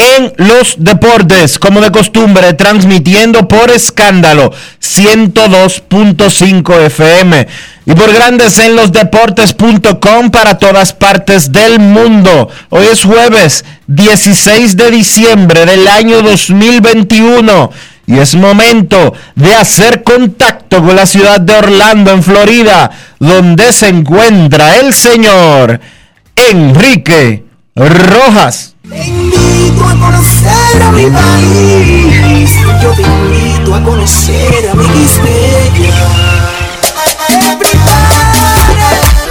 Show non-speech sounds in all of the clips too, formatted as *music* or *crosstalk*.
en los Deportes, como de costumbre, transmitiendo por escándalo 102.5 FM y por Grandes en los Deportes.com para todas partes del mundo. Hoy es jueves 16 de diciembre del año 2021 y es momento de hacer contacto con la ciudad de Orlando, en Florida, donde se encuentra el señor Enrique Rojas. Te invito a conocer a mi país. Yo te invito a conocer a mi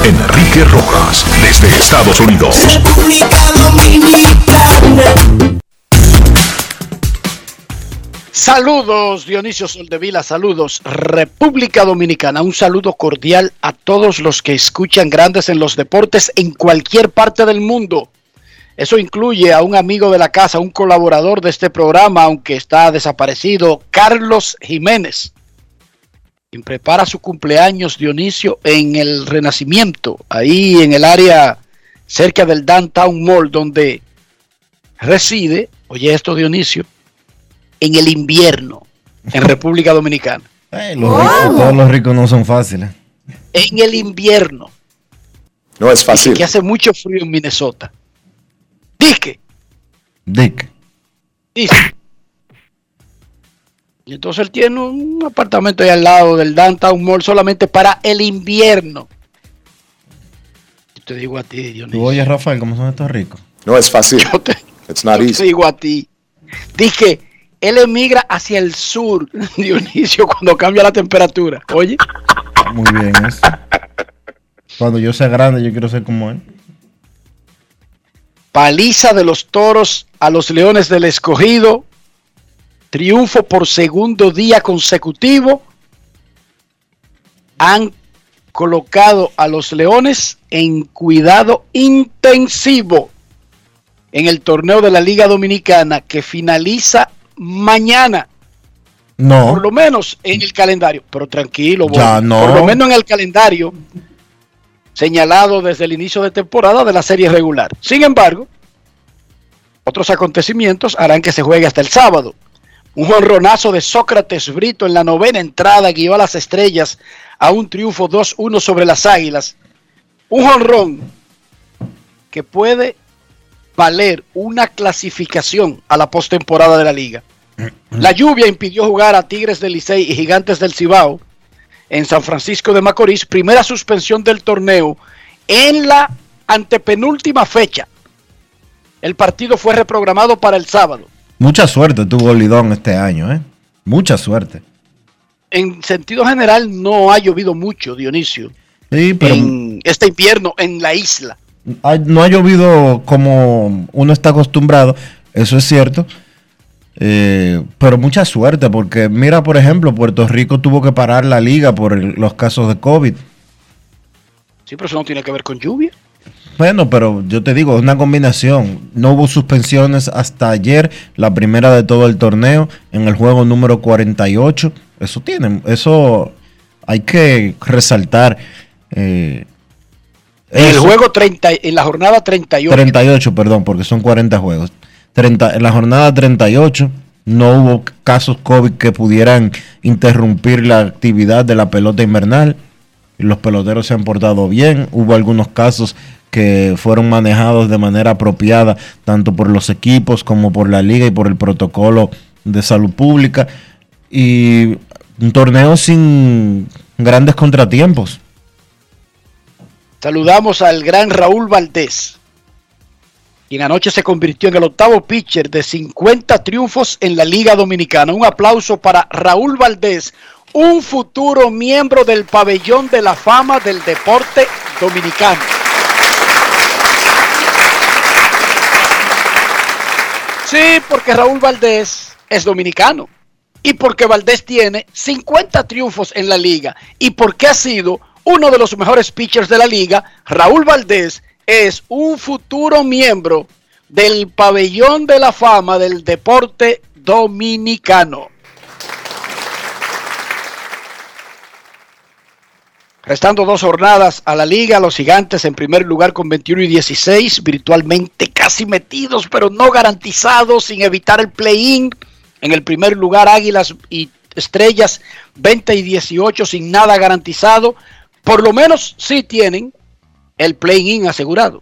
Enrique Rojas, desde Estados Unidos. República Dominicana. Saludos Dionisio Soldevila, saludos República Dominicana, un saludo cordial a todos los que escuchan grandes en los deportes en cualquier parte del mundo. Eso incluye a un amigo de la casa, un colaborador de este programa, aunque está desaparecido, Carlos Jiménez, quien prepara su cumpleaños Dionisio en el Renacimiento, ahí en el área cerca del Downtown Mall donde reside, oye esto Dionisio, en el invierno en República Dominicana. *laughs* Eh, los ricos- todos los ricos no son fáciles. En el invierno, No es fácil. que hace mucho frío en Minnesota. Dice, Dick. dice. Y entonces él tiene un apartamento ahí al lado del Downtown Mall solamente para el invierno. Yo te digo a ti, Tú Dionisio. oyes, Rafael, cómo son estos ricos. No es fácil. Yo te, It's not yo te digo a ti. Dije, él emigra hacia el sur, *laughs* Dionisio, cuando cambia la temperatura. Oye. Muy bien eso. Cuando yo sea grande, yo quiero ser como él. Paliza de los toros a los leones del escogido. Triunfo por segundo día consecutivo. Han colocado a los leones en cuidado intensivo en el torneo de la Liga Dominicana que finaliza mañana. No. Por lo menos en el calendario. Pero tranquilo, Ya no. por lo menos en el calendario señalado desde el inicio de temporada de la serie regular. Sin embargo, otros acontecimientos harán que se juegue hasta el sábado. Un jonronazo de Sócrates Brito en la novena entrada guió a las estrellas a un triunfo 2-1 sobre las águilas. Un jonrón que puede valer una clasificación a la postemporada de la liga. La lluvia impidió jugar a Tigres del Licey y Gigantes del Cibao en San Francisco de Macorís, primera suspensión del torneo en la antepenúltima fecha. El partido fue reprogramado para el sábado. Mucha suerte tuvo Lidón este año, ¿eh? Mucha suerte. En sentido general no ha llovido mucho, Dionisio, Sí, pero en este invierno en la isla. no ha llovido como uno está acostumbrado, eso es cierto. Eh, pero mucha suerte, porque mira, por ejemplo, Puerto Rico tuvo que parar la liga por el- los casos de COVID. Sí, pero eso no tiene que ver con lluvia. Bueno, pero yo te digo, es una combinación. No hubo suspensiones hasta ayer, la primera de todo el torneo, en el juego número 48. Eso tiene, eso hay que resaltar. eh, En el juego 30, en la jornada 38. 38, perdón, porque son 40 juegos. 30, en la jornada 38 no hubo casos COVID que pudieran interrumpir la actividad de la pelota invernal. Los peloteros se han portado bien. Hubo algunos casos que fueron manejados de manera apropiada, tanto por los equipos como por la liga y por el protocolo de salud pública. Y un torneo sin grandes contratiempos. Saludamos al gran Raúl Valdés, quien anoche se convirtió en el octavo pitcher de 50 triunfos en la Liga Dominicana. Un aplauso para Raúl Valdés, un futuro miembro del pabellón de la fama del deporte dominicano. Sí, porque Raúl Valdés es dominicano. Y porque Valdés tiene 50 triunfos en la liga. Y porque ha sido uno de los mejores pitchers de la liga, Raúl Valdés es un futuro miembro del pabellón de la fama del deporte dominicano. Restando dos jornadas a la liga, los gigantes en primer lugar con 21 y 16, virtualmente casi metidos, pero no garantizados, sin evitar el play-in. En el primer lugar, Águilas y Estrellas 20 y 18, sin nada garantizado. Por lo menos sí tienen el play-in asegurado.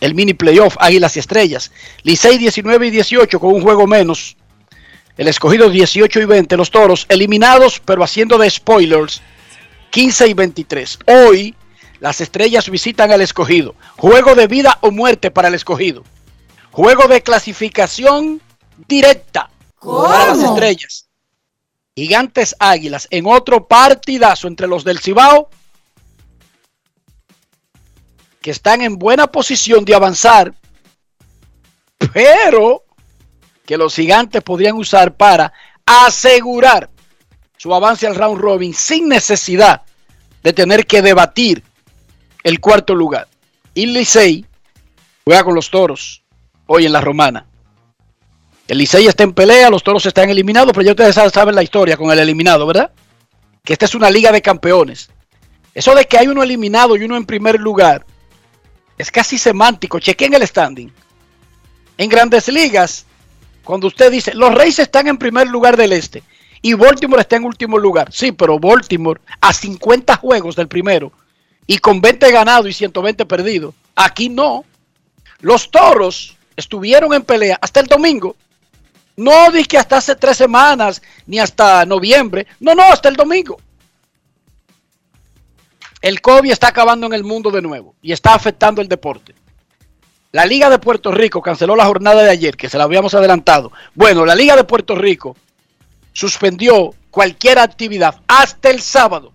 El mini playoff, Águilas y Estrellas. Licey 19 y 18 con un juego menos. El escogido 18 y 20. Los toros eliminados, pero haciendo de spoilers. 15 y 23. Hoy las estrellas visitan al escogido. Juego de vida o muerte para el escogido. Juego de clasificación directa para las estrellas. Gigantes Águilas en otro partidazo entre los del Cibao que están en buena posición de avanzar, pero que los gigantes podrían usar para asegurar su avance al round robin sin necesidad de tener que debatir el cuarto lugar. Y Licey juega con los toros hoy en la romana. El Licey está en pelea, los toros están eliminados, pero ya ustedes saben la historia con el eliminado, ¿verdad? Que esta es una liga de campeones. Eso de que hay uno eliminado y uno en primer lugar es casi semántico. Chequen el standing. En grandes ligas, cuando usted dice, los Reyes están en primer lugar del este y Baltimore está en último lugar. Sí, pero Baltimore a 50 juegos del primero y con 20 ganados y 120 perdidos. Aquí no. Los toros estuvieron en pelea hasta el domingo. No dije hasta hace tres semanas ni hasta noviembre. No, no, hasta el domingo. El COVID está acabando en el mundo de nuevo y está afectando el deporte. La Liga de Puerto Rico canceló la jornada de ayer, que se la habíamos adelantado. Bueno, la Liga de Puerto Rico suspendió cualquier actividad hasta el sábado.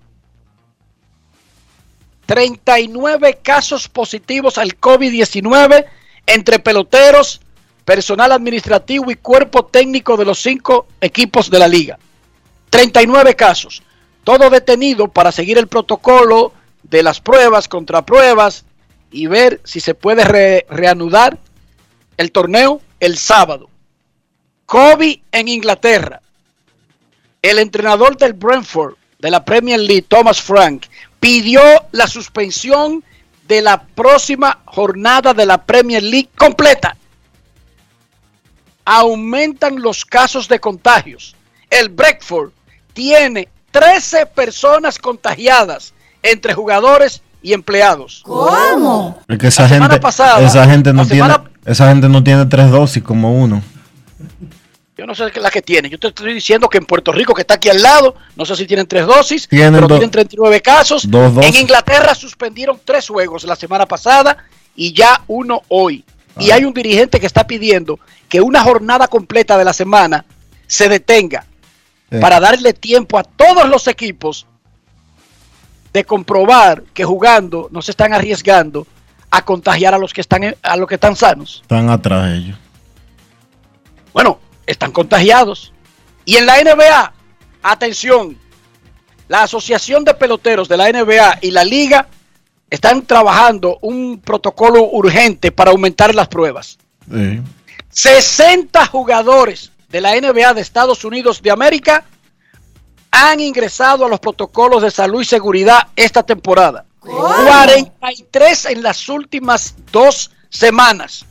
39 casos positivos al COVID-19 entre peloteros, personal administrativo y cuerpo técnico de los cinco equipos de la liga. 39 casos. Todo detenido para seguir el protocolo de las pruebas, contrapruebas y ver si se puede re- reanudar el torneo el sábado. COVID en Inglaterra. El entrenador del Brentford de la Premier League, Thomas Frank, pidió la suspensión de la próxima jornada de la Premier League completa. Aumentan los casos de contagios. El Brentford tiene 13 personas contagiadas entre jugadores y empleados. Es que esa La semana gente, pasada, esa gente no tiene, semana- esa gente no tiene tres dosis como uno. Yo no sé la que tiene. Yo te estoy diciendo que en Puerto Rico, que está aquí al lado, no sé si tienen tres dosis, Tienen pero do- tienen 39 casos. dos dosis. En Inglaterra suspendieron tres juegos la semana pasada y ya uno hoy. Y Ah. hay un dirigente que está pidiendo que una jornada completa de la semana se detenga Eh, para darle tiempo a todos los equipos de comprobar que jugando no se están arriesgando a contagiar a los que están a los que están sanos. Están atrás ellos. Bueno, están contagiados. Y en la NBA, atención, la Asociación de Peloteros de la NBA y la Liga están trabajando un protocolo urgente para aumentar las pruebas. Sí. 60 jugadores de la NBA de Estados Unidos de América han ingresado a los protocolos de salud y seguridad esta temporada. 43 en las últimas dos semanas.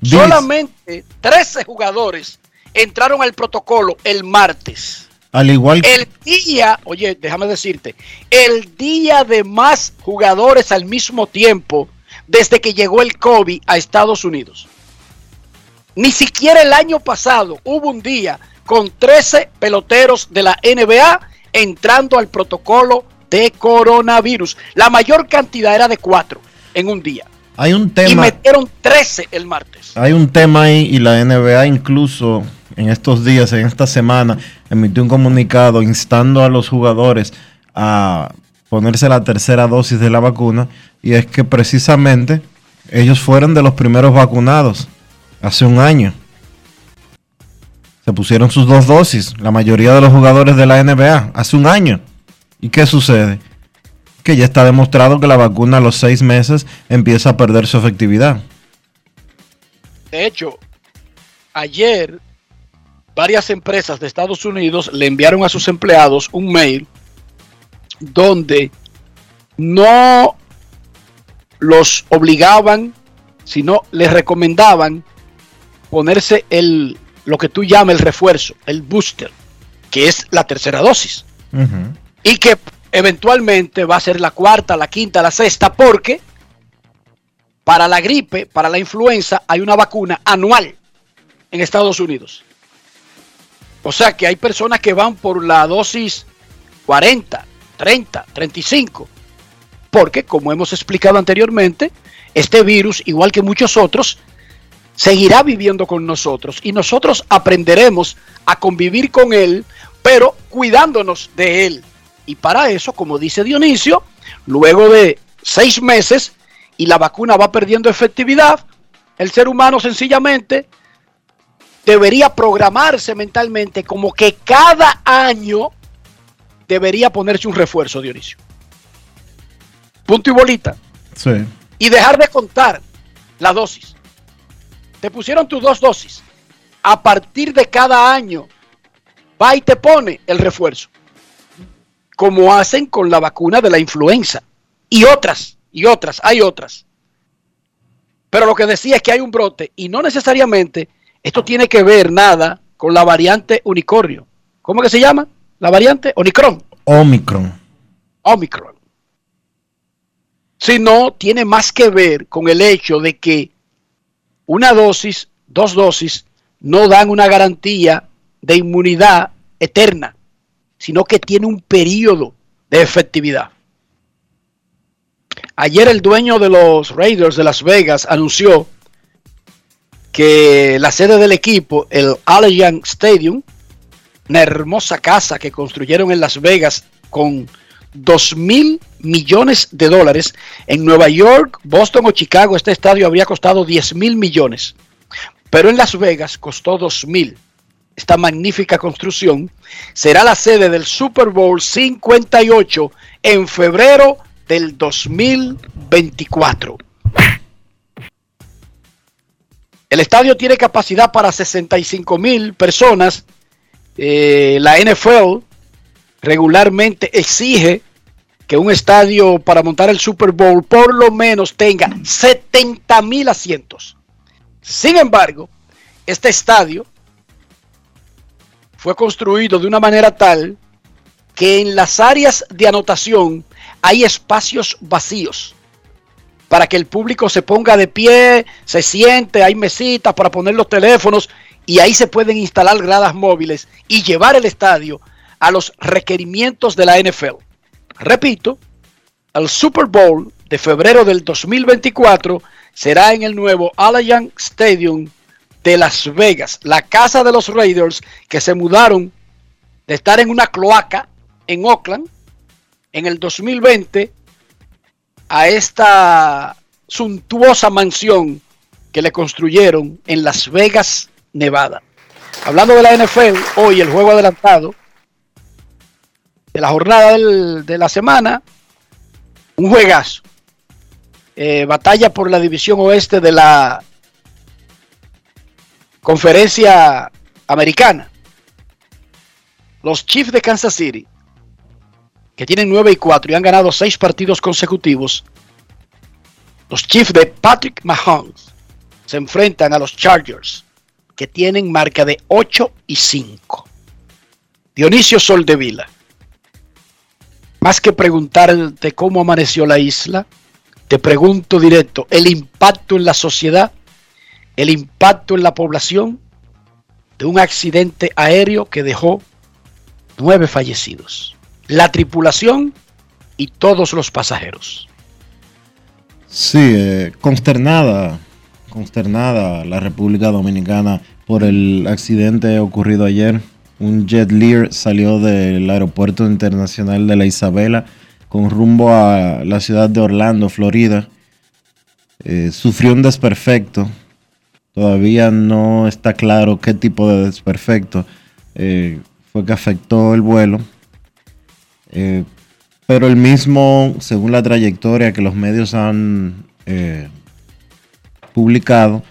Solamente 13 jugadores entraron al protocolo el martes. Al igual que El día, oye, déjame decirte, el día de más jugadores al mismo tiempo desde que llegó el COVID a Estados Unidos. Ni siquiera el año pasado hubo un día con 13 peloteros de la NBA entrando al protocolo de coronavirus. La mayor cantidad era de 4 en un día. hay un Y tema. metieron 13 el martes. Hay un tema ahí y la NBA incluso en estos días, en esta semana, emitió un comunicado instando a los jugadores a ponerse la tercera dosis de la vacuna y es que precisamente ellos fueron de los primeros vacunados hace un año. Se pusieron sus dos dosis, la mayoría de los jugadores de la NBA, hace un año. ¿Y qué sucede? Que ya está demostrado que la vacuna a los seis meses empieza a perder su efectividad. De hecho, ayer varias empresas de Estados Unidos le enviaron a sus empleados un mail donde no los obligaban, sino les recomendaban ponerse el lo que tú llamas el refuerzo, el booster, que es la tercera dosis y que eventualmente va a ser la cuarta, la quinta, la sexta, porque para la gripe, para la influenza, hay una vacuna anual en Estados Unidos. O sea que hay personas que van por la dosis 40, 30, 35, porque como hemos explicado anteriormente, este virus, igual que muchos otros, seguirá viviendo con nosotros y nosotros aprenderemos a convivir con él, pero cuidándonos de él. Y para eso, como dice Dionisio, luego de seis meses y la vacuna va perdiendo efectividad, el ser humano sencillamente debería programarse mentalmente como que cada año debería ponerse un refuerzo, Dionisio. Punto y bolita Sí. y dejar de contar la dosis. Te pusieron tus dos dosis. A partir de cada año, va y te pone el refuerzo. Como hacen con la vacuna de la influenza. Y otras, y otras, hay otras. Pero lo que decía es que hay un brote y no necesariamente esto tiene que ver nada con la variante unicornio. ¿Cómo que se llama? La variante Omicron. Omicron. Omicron. Sino tiene más que ver con el hecho de que una dosis, dos dosis, no dan una garantía de inmunidad eterna, sino que tiene un periodo de efectividad. Ayer el dueño de los Raiders de Las Vegas anunció que la sede del equipo, el Allegiant Stadium, una hermosa casa que construyeron en Las Vegas con 2 mil millones de dólares. En Nueva York, Boston o Chicago este estadio habría costado 10 mil millones. Pero en Las Vegas costó 2 mil. Esta magnífica construcción será la sede del Super Bowl 58 en febrero del 2024. El estadio tiene capacidad para 65 mil personas. Eh, la NFL regularmente exige que un estadio para montar el Super Bowl por lo menos tenga 70 mil asientos. Sin embargo, este estadio fue construido de una manera tal que en las áreas de anotación hay espacios vacíos para que el público se ponga de pie, se siente, hay mesitas para poner los teléfonos y ahí se pueden instalar gradas móviles y llevar el estadio a los requerimientos de la NFL. Repito, el Super Bowl de febrero del 2024 será en el nuevo Allianz Stadium de Las Vegas, la casa de los Raiders que se mudaron de estar en una cloaca en Oakland en el 2020 a esta suntuosa mansión que le construyeron en Las Vegas, Nevada. Hablando de la NFL, hoy el juego adelantado de la jornada del- de la semana, un juegazo. eh, batalla por la división oeste de la conferencia americana. Los Chiefs de Kansas City, que tienen 9 y 4 y han ganado 6 partidos consecutivos, los Chiefs de Patrick Mahomes se enfrentan a los Chargers, que tienen marca de 8 y 5. Dionisio Soldevila, más que preguntarte cómo amaneció la isla, te pregunto directo, el impacto en la sociedad, el impacto en la población de un accidente aéreo que dejó nueve fallecidos, la tripulación y todos los pasajeros. Sí, eh, consternada, consternada la República Dominicana por el accidente ocurrido ayer. Un jet Lear salió del aeropuerto internacional de la Isabela con rumbo a la ciudad de Orlando, Florida. Eh, sufrió un desperfecto. Todavía no está claro qué tipo de desperfecto eh, fue que afectó el vuelo. Eh, pero el mismo, según la trayectoria que los medios han publicado,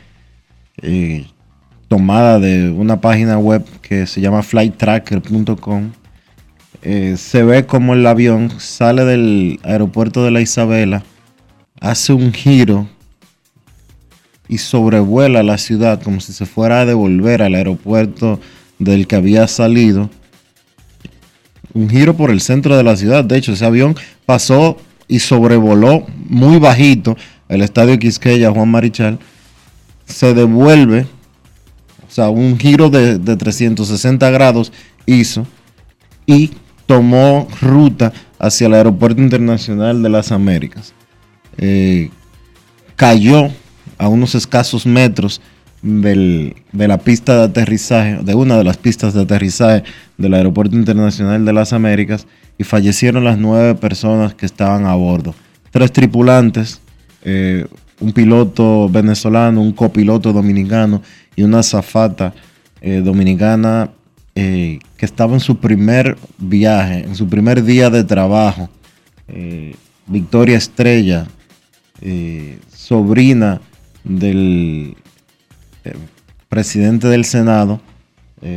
tomada de una página web que se llama flighttracker.com, eh, se ve como el avión sale del aeropuerto de la Isabela, hace un giro y sobrevuela la ciudad como si se fuera a devolver al aeropuerto del que había salido. Un giro por el centro de la ciudad. De hecho, ese avión pasó y sobrevoló muy bajito el estadio Quisqueya Juan Marichal. Se devuelve, o sea, un giro de, de 360 grados hizo y tomó ruta hacia el Aeropuerto Internacional de las Américas. Eh, cayó a unos escasos metros de la pista de aterrizaje, de una de las pistas de aterrizaje del Aeropuerto Internacional de las Américas y fallecieron las nueve personas que estaban a bordo. Tres tripulantes, eh, un piloto venezolano, un copiloto dominicano y una zafata eh, dominicana eh, que estaba en su primer viaje, en su primer día de trabajo. Eh, Victoria Estrella, sobrina del presidente del Senado,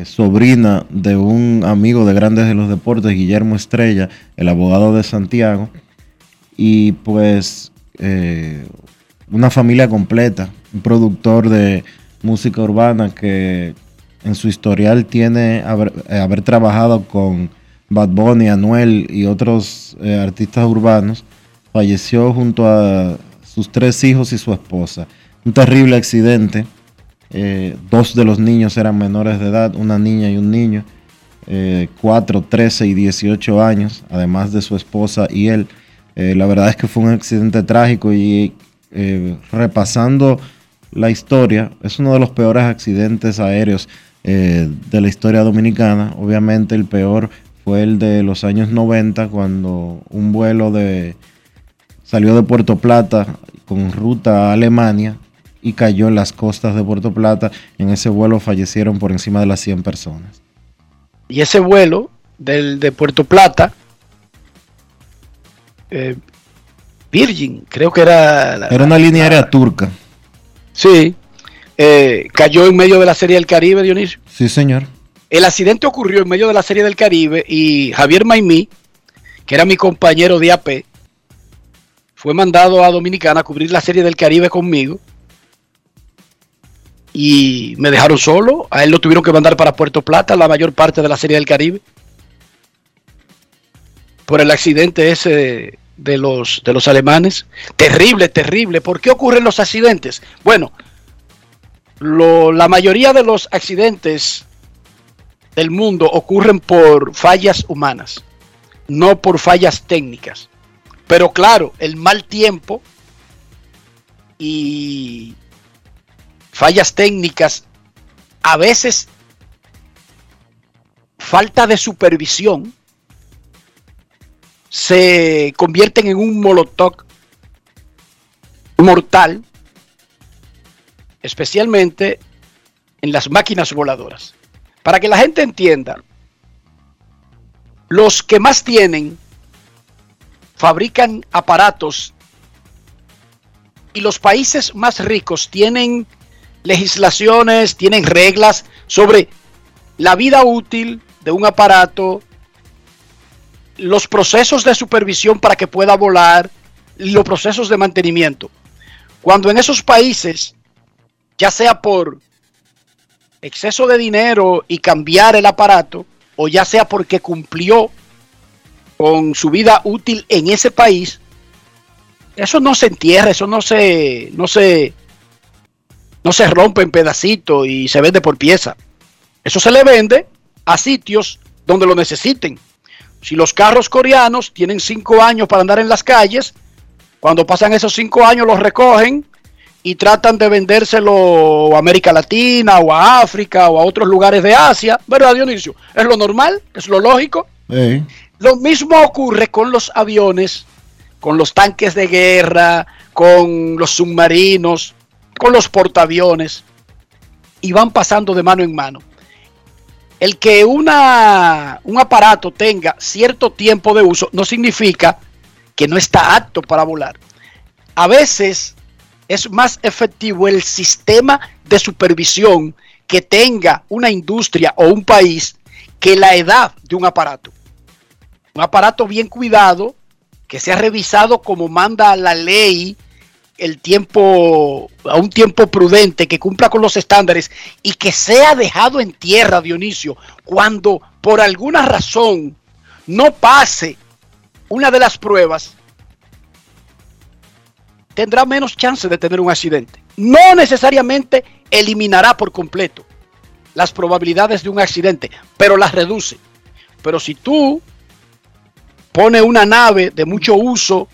sobrina de un amigo de Grandes de los Deportes, Guillermo Estrella, el abogado de Santiago, y pues una familia completa, un productor de música urbana que en su historial tiene haber, eh, trabajado con Bad Bunny, Anuel y otros eh, artistas urbanos. Falleció junto a sus tres hijos y su esposa. Un terrible accidente. Eh, dos de los niños eran menores de edad, una niña y un niño. 4, 13 y 18 años, además de su esposa y él. la verdad es que fue un accidente trágico y repasando la historia, es uno de los peores accidentes aéreos eh, de la historia dominicana. Obviamente el peor fue el de los años 90 cuando un vuelo de salió de Puerto Plata con ruta a Alemania y cayó en las costas de Puerto Plata. En ese vuelo fallecieron por encima de las 100 personas. Y ese vuelo del de Puerto Plata, eh, Virgin, creo que era... era una línea aérea turca. Sí, eh, cayó en medio de la Serie del Caribe, Dionisio. Sí, señor. El accidente ocurrió en medio de la Serie del Caribe y Javier Maimí, que era mi compañero de AP, fue mandado a Dominicana a cubrir la Serie del Caribe conmigo y me dejaron solo. A él lo tuvieron que mandar para Puerto Plata la mayor parte de la Serie del Caribe por el accidente ese de los, de los alemanes. Terrible, terrible. ¿Por qué ocurren los accidentes? Bueno, la mayoría de los accidentes del mundo ocurren por fallas humanas, no por fallas técnicas. Pero claro, el mal tiempo y fallas técnicas, a veces falta de supervisión, se convierten en un molotov mortal especialmente en las máquinas voladoras. Para que la gente entienda, los que más tienen fabrican aparatos y los países más ricos tienen legislaciones, tienen reglas sobre la vida útil de un aparato, los procesos de supervisión para que pueda volar, los procesos de mantenimiento. Cuando en esos países, ya sea por exceso de dinero y cambiar el aparato, o ya sea porque cumplió con su vida útil en ese país, eso no se entierra, eso no se, no se, no se rompe en pedacitos y se vende por pieza. Eso se le vende a sitios donde lo necesiten. Si los carros coreanos tienen cinco años para andar en las calles, cuando pasan esos cinco años los recogen y tratan de vendérselo a América Latina o a África o a otros lugares de Asia. ¿Verdad, Dionisio? Es lo normal, es lo lógico. Sí. Lo mismo ocurre con los aviones, con los tanques de guerra, con los submarinos, con los portaaviones, y van pasando de mano en mano. El que una, un aparato tenga cierto tiempo de uso no significa que no está apto para volar. A veces es más efectivo el sistema de supervisión que tenga una industria o un país que la edad de un aparato. Un aparato bien cuidado, que sea revisado como manda la ley, el tiempo, a un tiempo prudente, que cumpla con los estándares y que sea dejado en tierra, Dionisio, cuando por alguna razón no pase una de las pruebas, tendrá menos chance de tener un accidente. No necesariamente eliminará por completo las probabilidades de un accidente, pero las reduce. Pero si tú pones una nave de mucho uso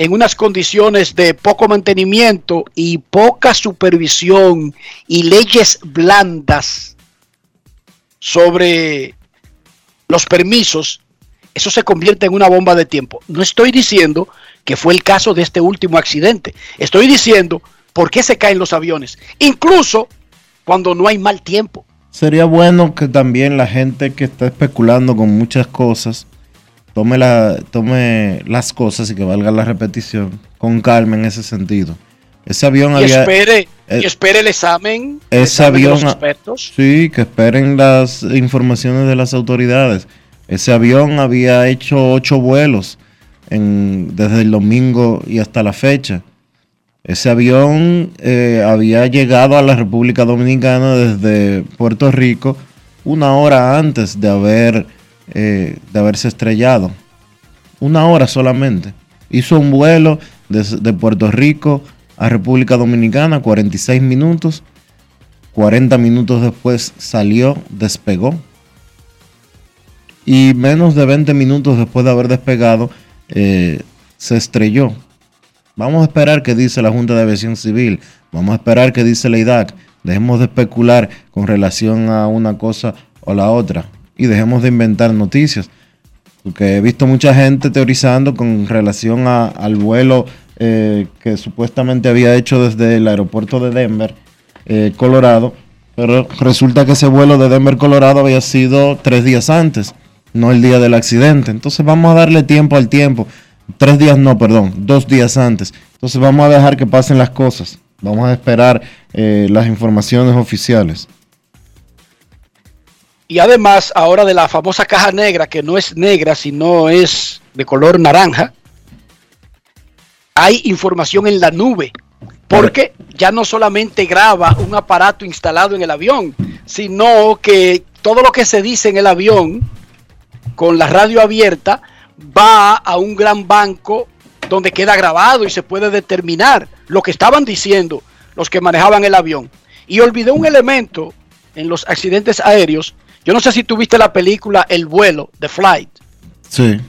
en unas condiciones de poco mantenimiento y poca supervisión y leyes blandas sobre los permisos, eso se convierte en una bomba de tiempo. No estoy diciendo que fue el caso de este último accidente. Estoy diciendo por qué se caen los aviones, incluso cuando no hay mal tiempo. Sería bueno que también la gente que está especulando con muchas cosas tome, la, tome las cosas y que valga la repetición con calma en ese sentido. Ese avión Y había... espere, eh, y espere el examen, el ese examen de avión- los expertos. Sí, que esperen las informaciones de las autoridades. Ese avión había hecho ocho vuelos en- desde el domingo y hasta la fecha. Ese avión eh, había llegado a la República Dominicana desde Puerto Rico una hora antes de, haber, eh, de haberse estrellado. Una hora solamente. Hizo un vuelo de Puerto Rico a República Dominicana, 46 minutos. 40 minutos después salió, despegó. Y menos de 20 minutos después de haber despegado, eh, se estrelló. Vamos a esperar qué dice la Junta de Aviación Civil. Vamos a esperar qué dice la IDAC. Dejemos de especular con relación a una cosa o la otra. Y dejemos de inventar noticias. Porque he visto mucha gente teorizando con relación a- al vuelo eh, que supuestamente había hecho desde el aeropuerto de Denver, eh, Colorado. Pero resulta que ese vuelo de Denver, Colorado había sido tres días antes, no el día del accidente. Entonces vamos a darle tiempo al tiempo. Tres días no, perdón, dos días antes. Entonces vamos a dejar que pasen las cosas. Vamos a esperar eh, las informaciones oficiales. Y además, ahora de la famosa caja negra, que no es negra, sino es de color naranja, hay información en la nube. Porque ya no solamente graba un aparato instalado en el avión, sino que todo lo que se dice en el avión, con la radio abierta, va a un gran banco donde queda grabado y se puede determinar lo que estaban diciendo los que manejaban el avión. Y olvidé un elemento en los accidentes aéreos. Yo no sé si tuviste la película El vuelo, The Flight, Sí,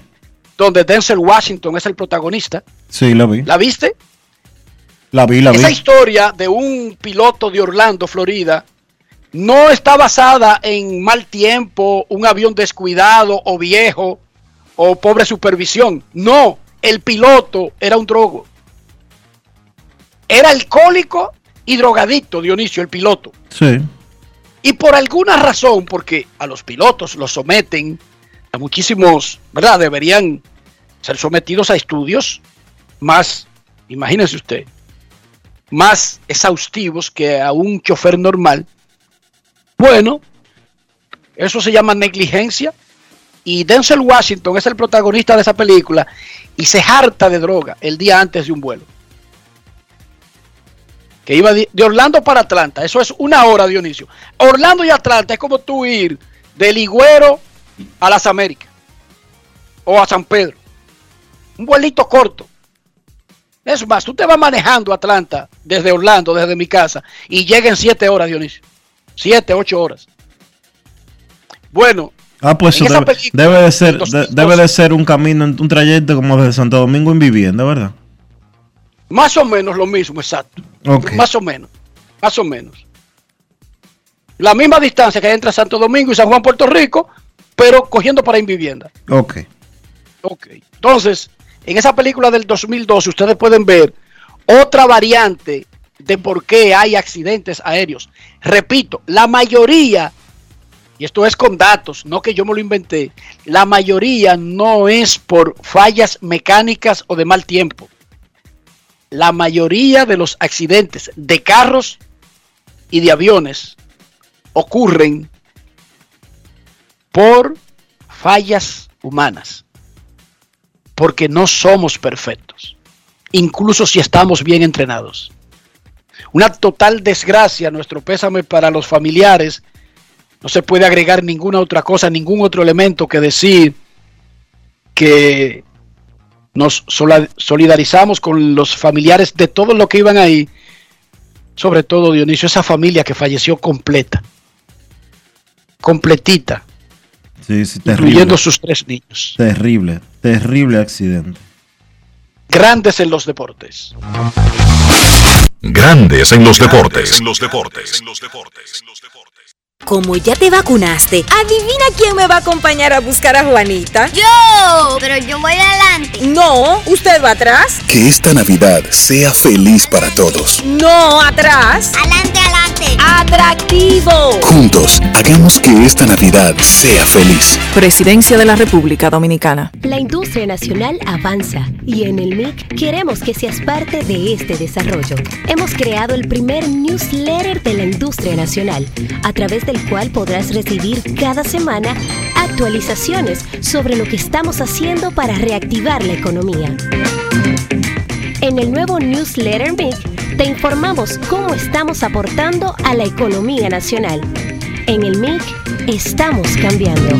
donde Denzel Washington es el protagonista. sí, la vi. ¿La viste? La vi, la vi. Esa historia de un piloto de Orlando, Florida, no está basada en mal tiempo, un avión descuidado o viejo o pobre supervisión. No, el piloto era un drogo. Era alcohólico y drogadicto, Dionisio, el piloto. Sí, Y por alguna razón, porque a los pilotos los someten a muchísimos, ¿verdad? Deberían ser sometidos a estudios más imagínese usted, más exhaustivos que a un chofer normal, bueno, eso se llama negligencia. Y Denzel Washington es el protagonista de esa película y se harta de droga el día antes de un vuelo. Que iba de de Orlando para Atlanta. Eso es una hora, Dionisio. Orlando y Atlanta es como tú ir de Ligüero a las Américas o a San Pedro. Un vuelito corto. Es más, tú te vas manejando Atlanta desde Orlando, desde mi casa, y llega en siete horas, Dionisio. Siete, ocho horas. Bueno, Ah, pues eso debe, de ser, en de- 2012. debe de ser un camino, un trayecto como desde Santo Domingo en vivienda, ¿verdad? Más o menos lo mismo, exacto. Más o menos. Más o menos. La misma distancia que hay entre Santo Domingo y San Juan, Puerto Rico, pero cogiendo para Invivienda. Ok. Ok. Entonces, en esa película del 2012 ustedes pueden ver otra variante de por qué hay accidentes aéreos. Repito, la mayoría, y esto es con datos, no que yo me lo inventé, la mayoría no es por fallas mecánicas o de mal tiempo. La mayoría de los accidentes de carros y de aviones ocurren por fallas humanas porque no somos perfectos, incluso si estamos bien entrenados. Una total desgracia, nuestro pésame para los familiares. No se puede agregar ninguna otra cosa, ningún otro elemento que decir que nos solidarizamos con los familiares de todos los que iban ahí, sobre todo Dionisio, esa familia que falleció completa, completita, Sí, sí, terrible. incluyendo sus tres niños. Terrible, terrible accidente. Grandes en los deportes. Grandes en los deportes. En los deportes. Como ya te vacunaste, adivina quién me va a acompañar a buscar a Juanita. Yo, pero yo voy adelante. No, usted va atrás. Que esta Navidad sea feliz para todos. No, atrás. Adelante, adelante. Atractivo. Juntos, hagamos que esta Navidad sea feliz. Presidencia de la República Dominicana. La industria nacional avanza y en el MIC queremos que seas parte de este desarrollo. Hemos creado el primer newsletter de la industria nacional, a través del cual podrás recibir cada semana actualizaciones sobre lo que estamos haciendo para reactivar la economía. En el nuevo newsletter MIC te informamos cómo estamos aportando a la economía nacional. En el MIC estamos cambiando.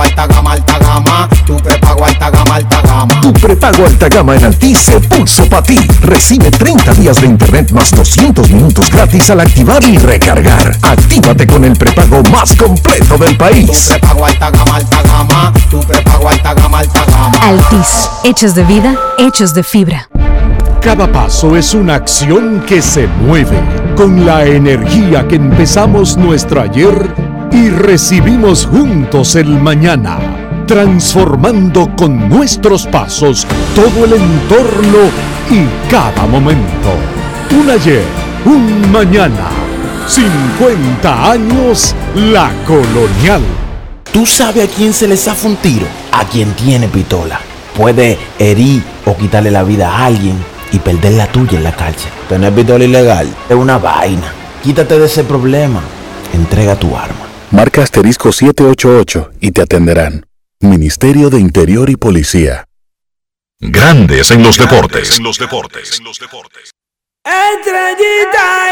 Tu prepago prepago alta gama, alta gama. Tu prepago alta gama, alta gama. Tu prepago alta gama en Altis se pulso para ti. Recibe 30 días de internet más 200 minutos gratis al activar y recargar. Actívate con el prepago más completo del país. Tu prepago alta gama, alta gama. Tu prepago alta gama, alta gama. Altis, hechos de vida, hechos de fibra. Cada paso es una acción que se mueve con la energía que empezamos nuestro ayer y recibimos juntos el mañana, transformando con nuestros pasos todo el entorno y cada momento. Un ayer, un mañana, 50 años la colonial. ¿Tú sabes a quién se le zafa un tiro? A quien tiene pistola. Puede herir o quitarle la vida a alguien y perder la tuya en la cárcel. Tener pistola ilegal es una vaina. Quítate de ese problema. Entrega tu arma. Marca asterisco 788 y te atenderán. Ministerio de Interior y Policía. Grandes en los deportes. En los deportes. Estrellita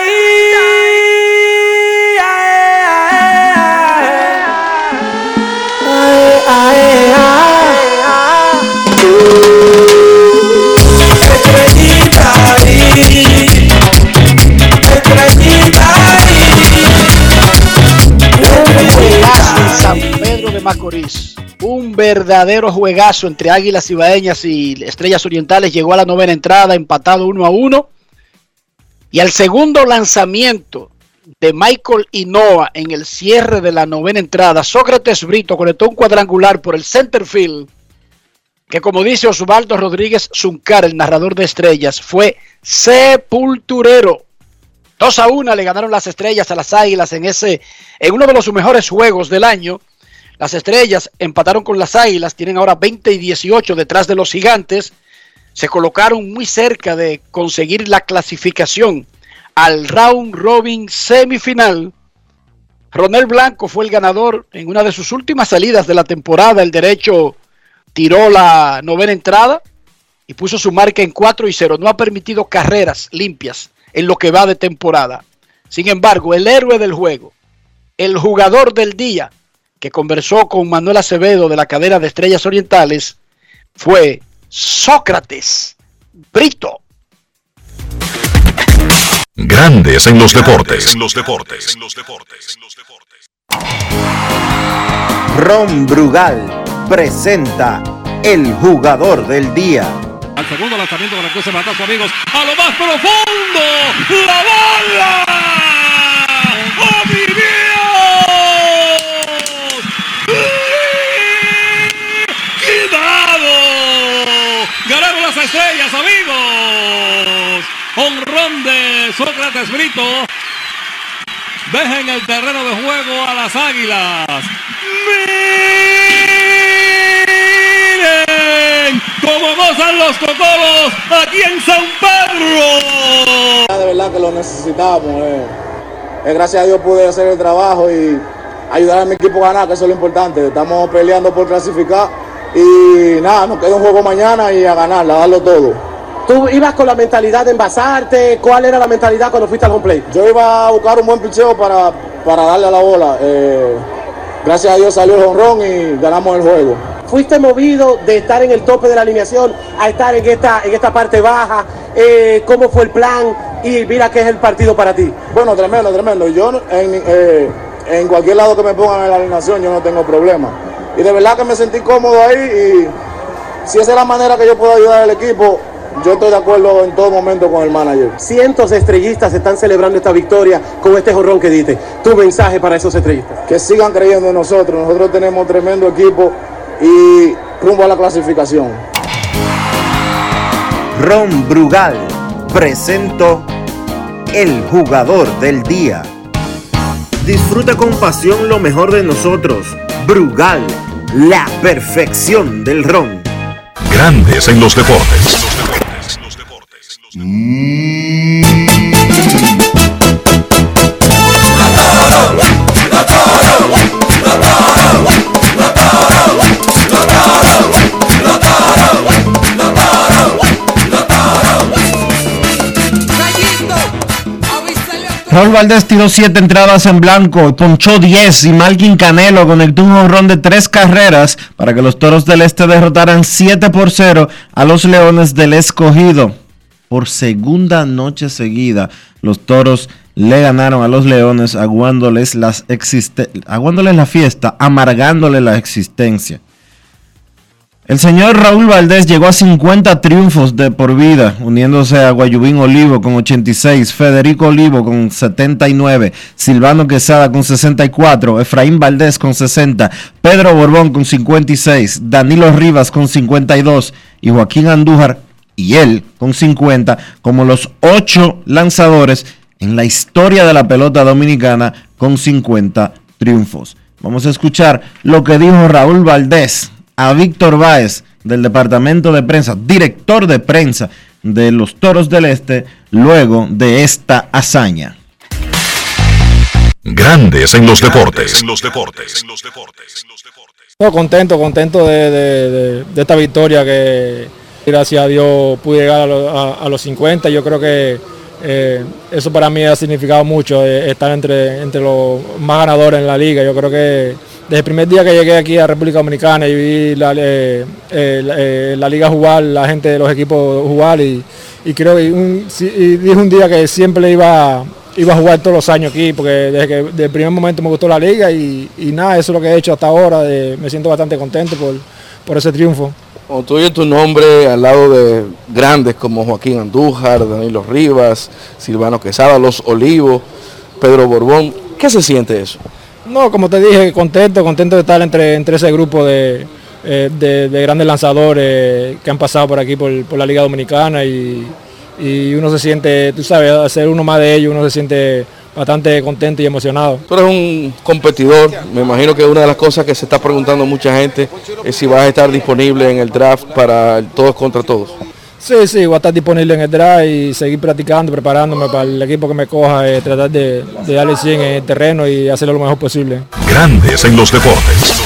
San Pedro de Macorís. Un verdadero juegazo entre Águilas Ibaeñas y Estrellas Orientales. Llegó a la novena entrada, empatado uno a uno. Y al segundo lanzamiento de Michael Inoa en el cierre de la novena entrada, Sócrates Brito conectó un cuadrangular por el center field. Que como dice Osvaldo Rodríguez Zuncar, el narrador de estrellas, fue sepulturero. 2 a 1 le ganaron las estrellas a las águilas en ese, en uno de los mejores juegos del año. Las estrellas empataron con las águilas, tienen ahora 20 y 18 detrás de los gigantes. Se colocaron muy cerca de conseguir la clasificación al round robin semifinal. Ronel Blanco fue el ganador en una de sus últimas salidas de la temporada. El derecho tiró la novena entrada y puso su marca en 4 y 0. No ha permitido carreras limpias en lo que va de temporada. Sin embargo, el héroe del juego, el jugador del día que conversó con Manuel Acevedo de la cadena de Estrellas Orientales fue Sócrates Brito. Grandes en los deportes. En los deportes. Ron Brugal presenta el jugador del día. Al segundo lanzamiento de la cruz matazo, amigos. A lo más profundo. ¡La bola! ¡Oh, mi Dios! ¡Quitado! Ganaron las estrellas, amigos. Honrón de Sócrates Brito. Dejen el terreno de juego a las águilas. Gozan los cocolos aquí en San Pedro. De verdad que lo necesitamos. eh. Eh, gracias a Dios pude hacer el trabajo y ayudar a mi equipo a ganar, que eso es lo importante. Estamos peleando por clasificar y nada, nos queda un juego mañana y a ganar, a darlo todo. ¿Tú ibas con la mentalidad de envasarte? ¿Cuál era la mentalidad cuando fuiste al home play? Yo iba a buscar un buen picheo para, para darle a la bola. Eh, gracias a Dios salió el honrón y ganamos el juego. ¿Fuiste movido de estar en el tope de la alineación a estar en esta, en esta parte baja? Eh, ¿Cómo fue el plan? Y mira qué es el partido para ti. Bueno, tremendo, tremendo. Yo en, eh, en cualquier lado que me pongan en la alineación yo no tengo problema. Y de verdad que me sentí cómodo ahí y si esa es la manera que yo puedo ayudar al equipo, yo estoy de acuerdo en todo momento con el manager. Cientos de estrellistas están celebrando esta victoria con este jorrón que diste. Tu mensaje para esos estrellistas. Que sigan creyendo en nosotros. Nosotros tenemos tremendo equipo y rumbo a la clasificación. Ron Brugal presento el jugador del día. Disfruta con pasión lo mejor de nosotros. Brugal, la perfección del ron. Grandes en los deportes. Raúl Valdés tiró 7 entradas en blanco, ponchó 10 y Malkin Canelo conectó un honrón de 3 carreras para que los Toros del Este derrotaran 7 por 0 a los Leones del Escogido. Por segunda noche seguida, los Toros le ganaron a los Leones aguándoles, las aguándoles la fiesta, amargándoles la existencia. El señor Raúl Valdés llegó a 50 triunfos de por vida, uniéndose a Guayubín Olivo con 86, Federico Olivo con 79, Silvano Quesada con 64, Efraín Valdés con 60, Pedro Borbón con 56, Danilo Rivas con 52 y Joaquín Andújar y él con 50 como los ocho lanzadores en la historia de la pelota dominicana con 50 triunfos. Vamos a escuchar lo que dijo Raúl Valdés a Víctor Báez del departamento de prensa, director de prensa de los Toros del Este, luego de esta hazaña. Grandes en los deportes. En los deportes. contento, contento de, esta victoria que gracias a Dios pude llegar a, los 50. Yo creo que eh, eso para mí ha significado mucho, eh, estar entre, entre los más ganadores en la liga. Yo creo que desde el primer día que llegué aquí a República Dominicana y vi la, eh, la liga jugar, la gente de los equipos jugar y, creo que un, dije un día que siempre iba, iba a jugar todos los años aquí porque desde, que, desde el primer momento me gustó la liga y, nada, eso es lo que he hecho hasta ahora, me siento bastante contento por, por ese triunfo. Cuando tú oyes tu nombre al lado de grandes como Joaquín Andújar, Danilo Rivas, Silvano Quesada, Los Olivos, Pedro Borbón, ¿qué se siente eso? No, como te dije, contento, contento de estar entre, entre ese grupo de, eh, grandes lanzadores que han pasado por aquí, por, la Liga Dominicana y, uno se siente, tú sabes, ser uno más de ellos, uno se siente bastante contento y emocionado. Tú eres un competidor, me imagino que una de las cosas que se está preguntando mucha gente es si vas a estar disponible en el draft para todos contra todos. Sí, sí, voy a estar disponible en el drive y seguir practicando, preparándome para el equipo que me coja, eh, tratar de, darle 100 en el terreno y hacerlo lo mejor posible. Grandes en los deportes.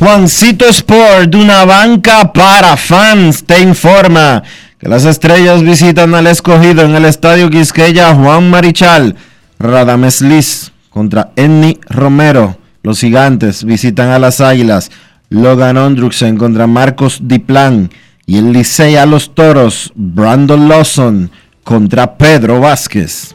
Juancito Sport, una banca para fans, te informa que las estrellas visitan al escogido en el Estadio Quisqueya Juan Marichal Radames Liz contra Enni Romero. Los gigantes visitan a las Águilas. Logan Ondruxen contra Marcos Diplan. Y el Licey a los Toros. Brandon Lawson contra Pedro Vázquez.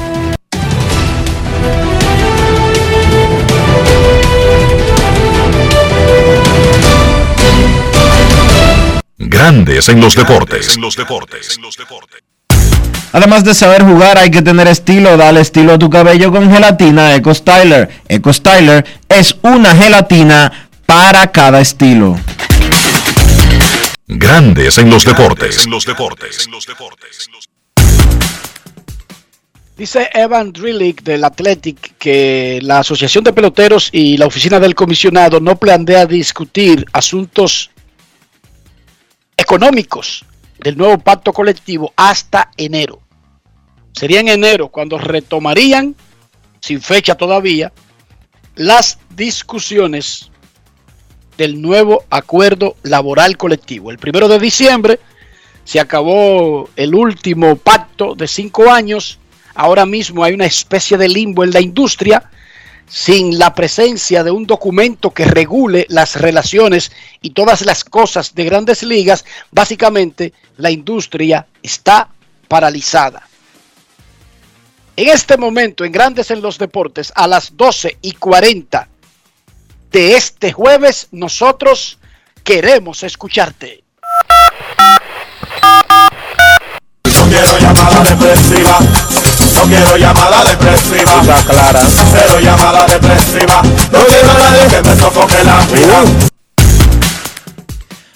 Grandes en los deportes. Además de saber jugar, hay que tener estilo. Dale estilo a tu cabello con gelatina Eco Styler. Eco Styler es una gelatina para cada estilo. Grandes en los deportes. Dice Evan Drillick del Athletic que la Asociación de Peloteros y la Oficina del Comisionado no planea discutir asuntos económicos del nuevo pacto colectivo hasta enero. Sería en enero cuando retomarían, sin fecha todavía, las discusiones del nuevo acuerdo laboral colectivo. El primero de diciembre se acabó el último pacto de cinco años. Ahora mismo hay una especie de limbo en la industria sin la presencia de un documento que regule las relaciones y todas las cosas de grandes ligas, básicamente la industria está paralizada. En este momento, en Grandes en los Deportes, a las 12 y 40 de este jueves, nosotros queremos escucharte. Quiero llamada. No quiero llamada depresiva. clara. Cero llamada depresiva. No quiero a nadie que me sofoque la vida.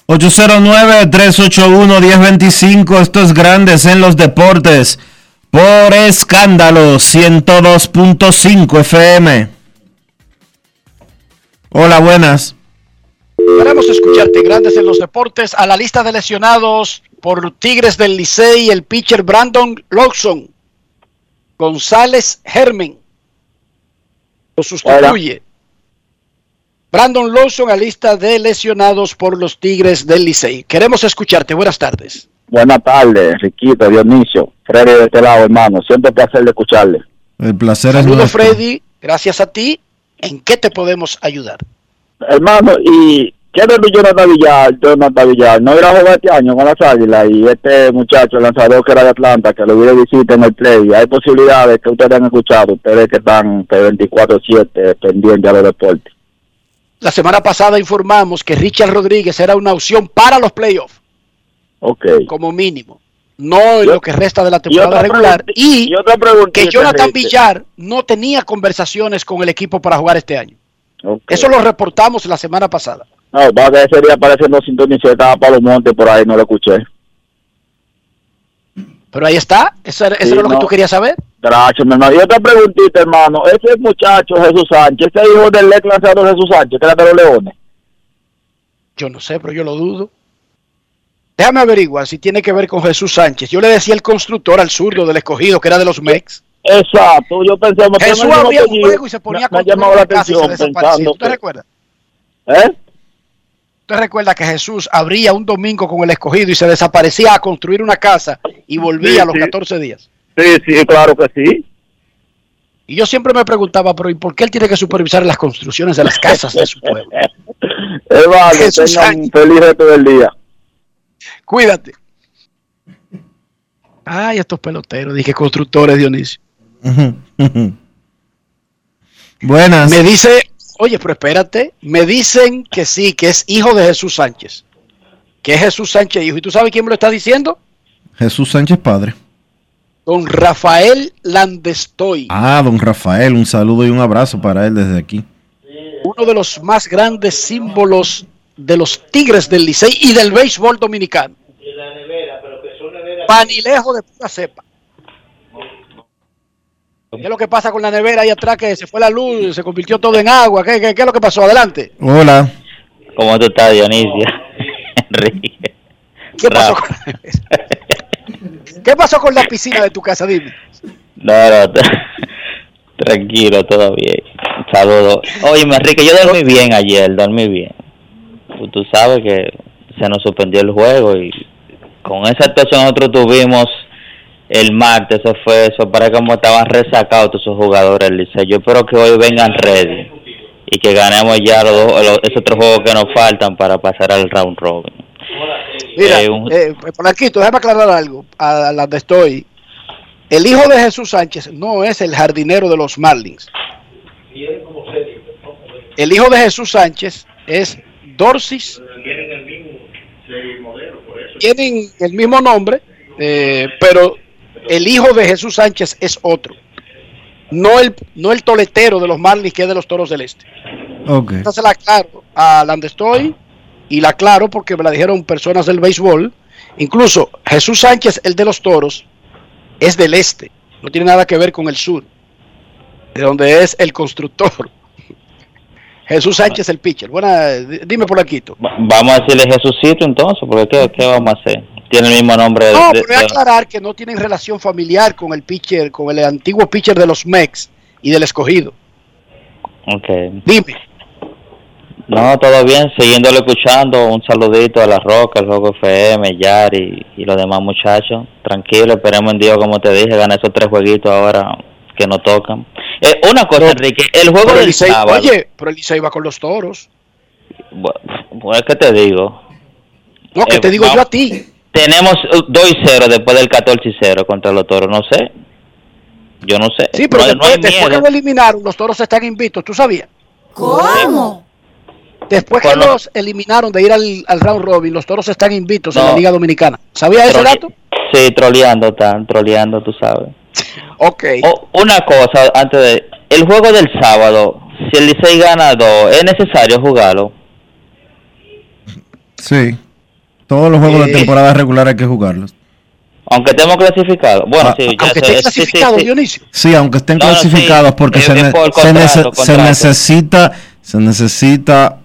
809-381-1025, esto es Grandes en los Deportes, por escándalo 102.5 FM. Hola, buenas. Queremos escucharte, Grandes en los Deportes, a la lista de lesionados por Tigres del Licey, el pitcher Brandon Lawson, González Hermen, lo sustituye. Brandon Lawson a lista de lesionados por los Tigres del Licey. Queremos escucharte. Buenas tardes. Buenas tardes, Riquito, Dionisio, Freddy de este lado, hermano. Siempre un placer de escucharle. El placer es Saludos, nuestro. Freddy. Gracias a ti. ¿En qué te podemos ayudar? Hermano, ¿y qué de Jonathan Villar? Jonathan Villar, no irá a jugar este año con las Águilas y este muchacho, el lanzador que era de Atlanta, que lo hubiera visita en el play. Hay posibilidades que ustedes han escuchado, ustedes que están de 24-7 pendientes a los deportes. La semana pasada informamos que Richard Rodríguez era una opción para los playoffs, Ok. como mínimo. No en lo que resta de la temporada regular. Y, que Jonathan. Villar no tenía conversaciones con el equipo para jugar este año. Eso lo reportamos la semana pasada. No, va a que ese día apareciendo sintonía, estaba para los montes por ahí, no lo escuché. Pero ahí está. Eso era, eso lo que no. tú querías saber. Gracias, mi hermano. Y otra preguntita, hermano. Ese muchacho, Jesús Sánchez, ese hijo del ex lanzador Jesús Sánchez, que era de los Leones. Yo no sé, pero yo lo dudo. Déjame averiguar si tiene que ver con Jesús Sánchez. Yo le decía el constructor al zurdo del escogido, que era de los Mex. Exacto, yo pensé... Jesús abría un juego y se ponía Me- me ha construir llamado la una casa y se atención pensando ¿Usted que- recuerda? ¿Eh? ¿Usted recuerda que Jesús abría un domingo con el escogido y se desaparecía a construir una casa y volvía Sí, a los sí. 14 días? Sí, sí, claro que sí. Y yo siempre me preguntaba, pero ¿y por qué él tiene que supervisar las construcciones de las casas de su pueblo? *laughs* Hermano, Jesús tengan un feliz resto del día. Cuídate. Ay, estos peloteros, dije constructores, Dionisio. *laughs* Buenas. Me dice, oye, pero espérate, me dicen que sí, que es hijo de Jesús Sánchez. Que es Jesús Sánchez hijo. ¿Y tú sabes quién me lo está diciendo? Jesús Sánchez Padre. Don Rafael Landestoy, Ah, don Rafael, un saludo y un abrazo para él desde aquí. uno de los más grandes símbolos de los Tigres del Licey y del béisbol dominicano. Panilejo de pura cepa. ¿Qué es lo que pasa con la nevera ahí atrás que se fue la luz, se convirtió todo en agua? ¿Qué, qué, qué es lo que pasó? Adelante. Hola. ¿Cómo tú estás, Dionisio? *laughs* Enrique. ¿Qué pasó, con la nevera? ¿Qué pasó con la piscina de tu casa? Dime. No, no, *laughs* tranquilo, todo bien. Saludos. Oye, Enrique, yo dormí bien ayer, dormí bien. Tú- Tú sabes que se nos suspendió el juego y con esa actuación nosotros tuvimos el martes, eso fue eso, para como estaban resacados todos esos jugadores del Licey. Yo espero que hoy vengan ready y que ganemos ya los, dos- los- esos otros juegos que nos faltan para pasar al round robin. Mira, Eh, un- eh, déjame aclarar algo a la de estoy. El hijo de Jesús Sánchez no es el jardinero de los Marlins. El hijo de Jesús Sánchez es Dorsis. Tienen el mismo nombre, eh, pero el hijo de Jesús Sánchez es otro. No el, no el toletero de los Marlins que es de los Toros del Este. Ok. Esta se la aclaro a Landestoy y la aclaro porque me la dijeron personas del béisbol. Incluso Jesús Sánchez, el de los toros, es del este, no tiene nada que ver con el sur, de donde es el constructor. *laughs* Jesús Sánchez, el pitcher. Buena, di- dime por aquí. Va- Vamos a decirle Jesucito entonces, porque ¿qué, qué vamos a hacer? Tiene el mismo nombre. No, de- pero voy a de- aclarar que no tienen relación familiar con el pitcher, con el antiguo pitcher de los Mex y del escogido. Ok. Dime. No, todo bien, siguiéndolo escuchando, un saludito a La Roca, el Juego FM, Yari y los demás muchachos. Tranquilo, esperemos en Dios, como te dije, ganar esos tres jueguitos ahora que nos tocan. Eh, una cosa, Enrique, el juego del Licey- sábado, oye, pero el Licey va con los toros. bu- pues, ¿qué te digo? No, que Eh, te digo yo a ti. Tenemos uh, 2 y 0 después del 14 y 0 contra los toros, no sé. Yo no sé. Sí, pero no, después, que lo eliminaron, los toros están invictos, ¿tú sabías? ¿Cómo? Después que Bueno. los eliminaron de ir al, al round robin, los toros están invictos en la Liga Dominicana. ¿Sabía ese dato? Sí, troleando, están troleando, tú sabes. Ok. O- una cosa antes de. El juego del sábado, si el Licey gana dos, ¿es necesario jugarlo? Sí. Todos los juegos de Eh. temporada regular hay que jugarlos. Aunque estemos clasificados. Bueno, Ah, sí, ya Aunque sé, esté sí, sí, clasificado, sí. Dionisio. Sí, aunque estén No, no, sí. clasificados, porque se, es ne- por se contrato, necesita, se necesita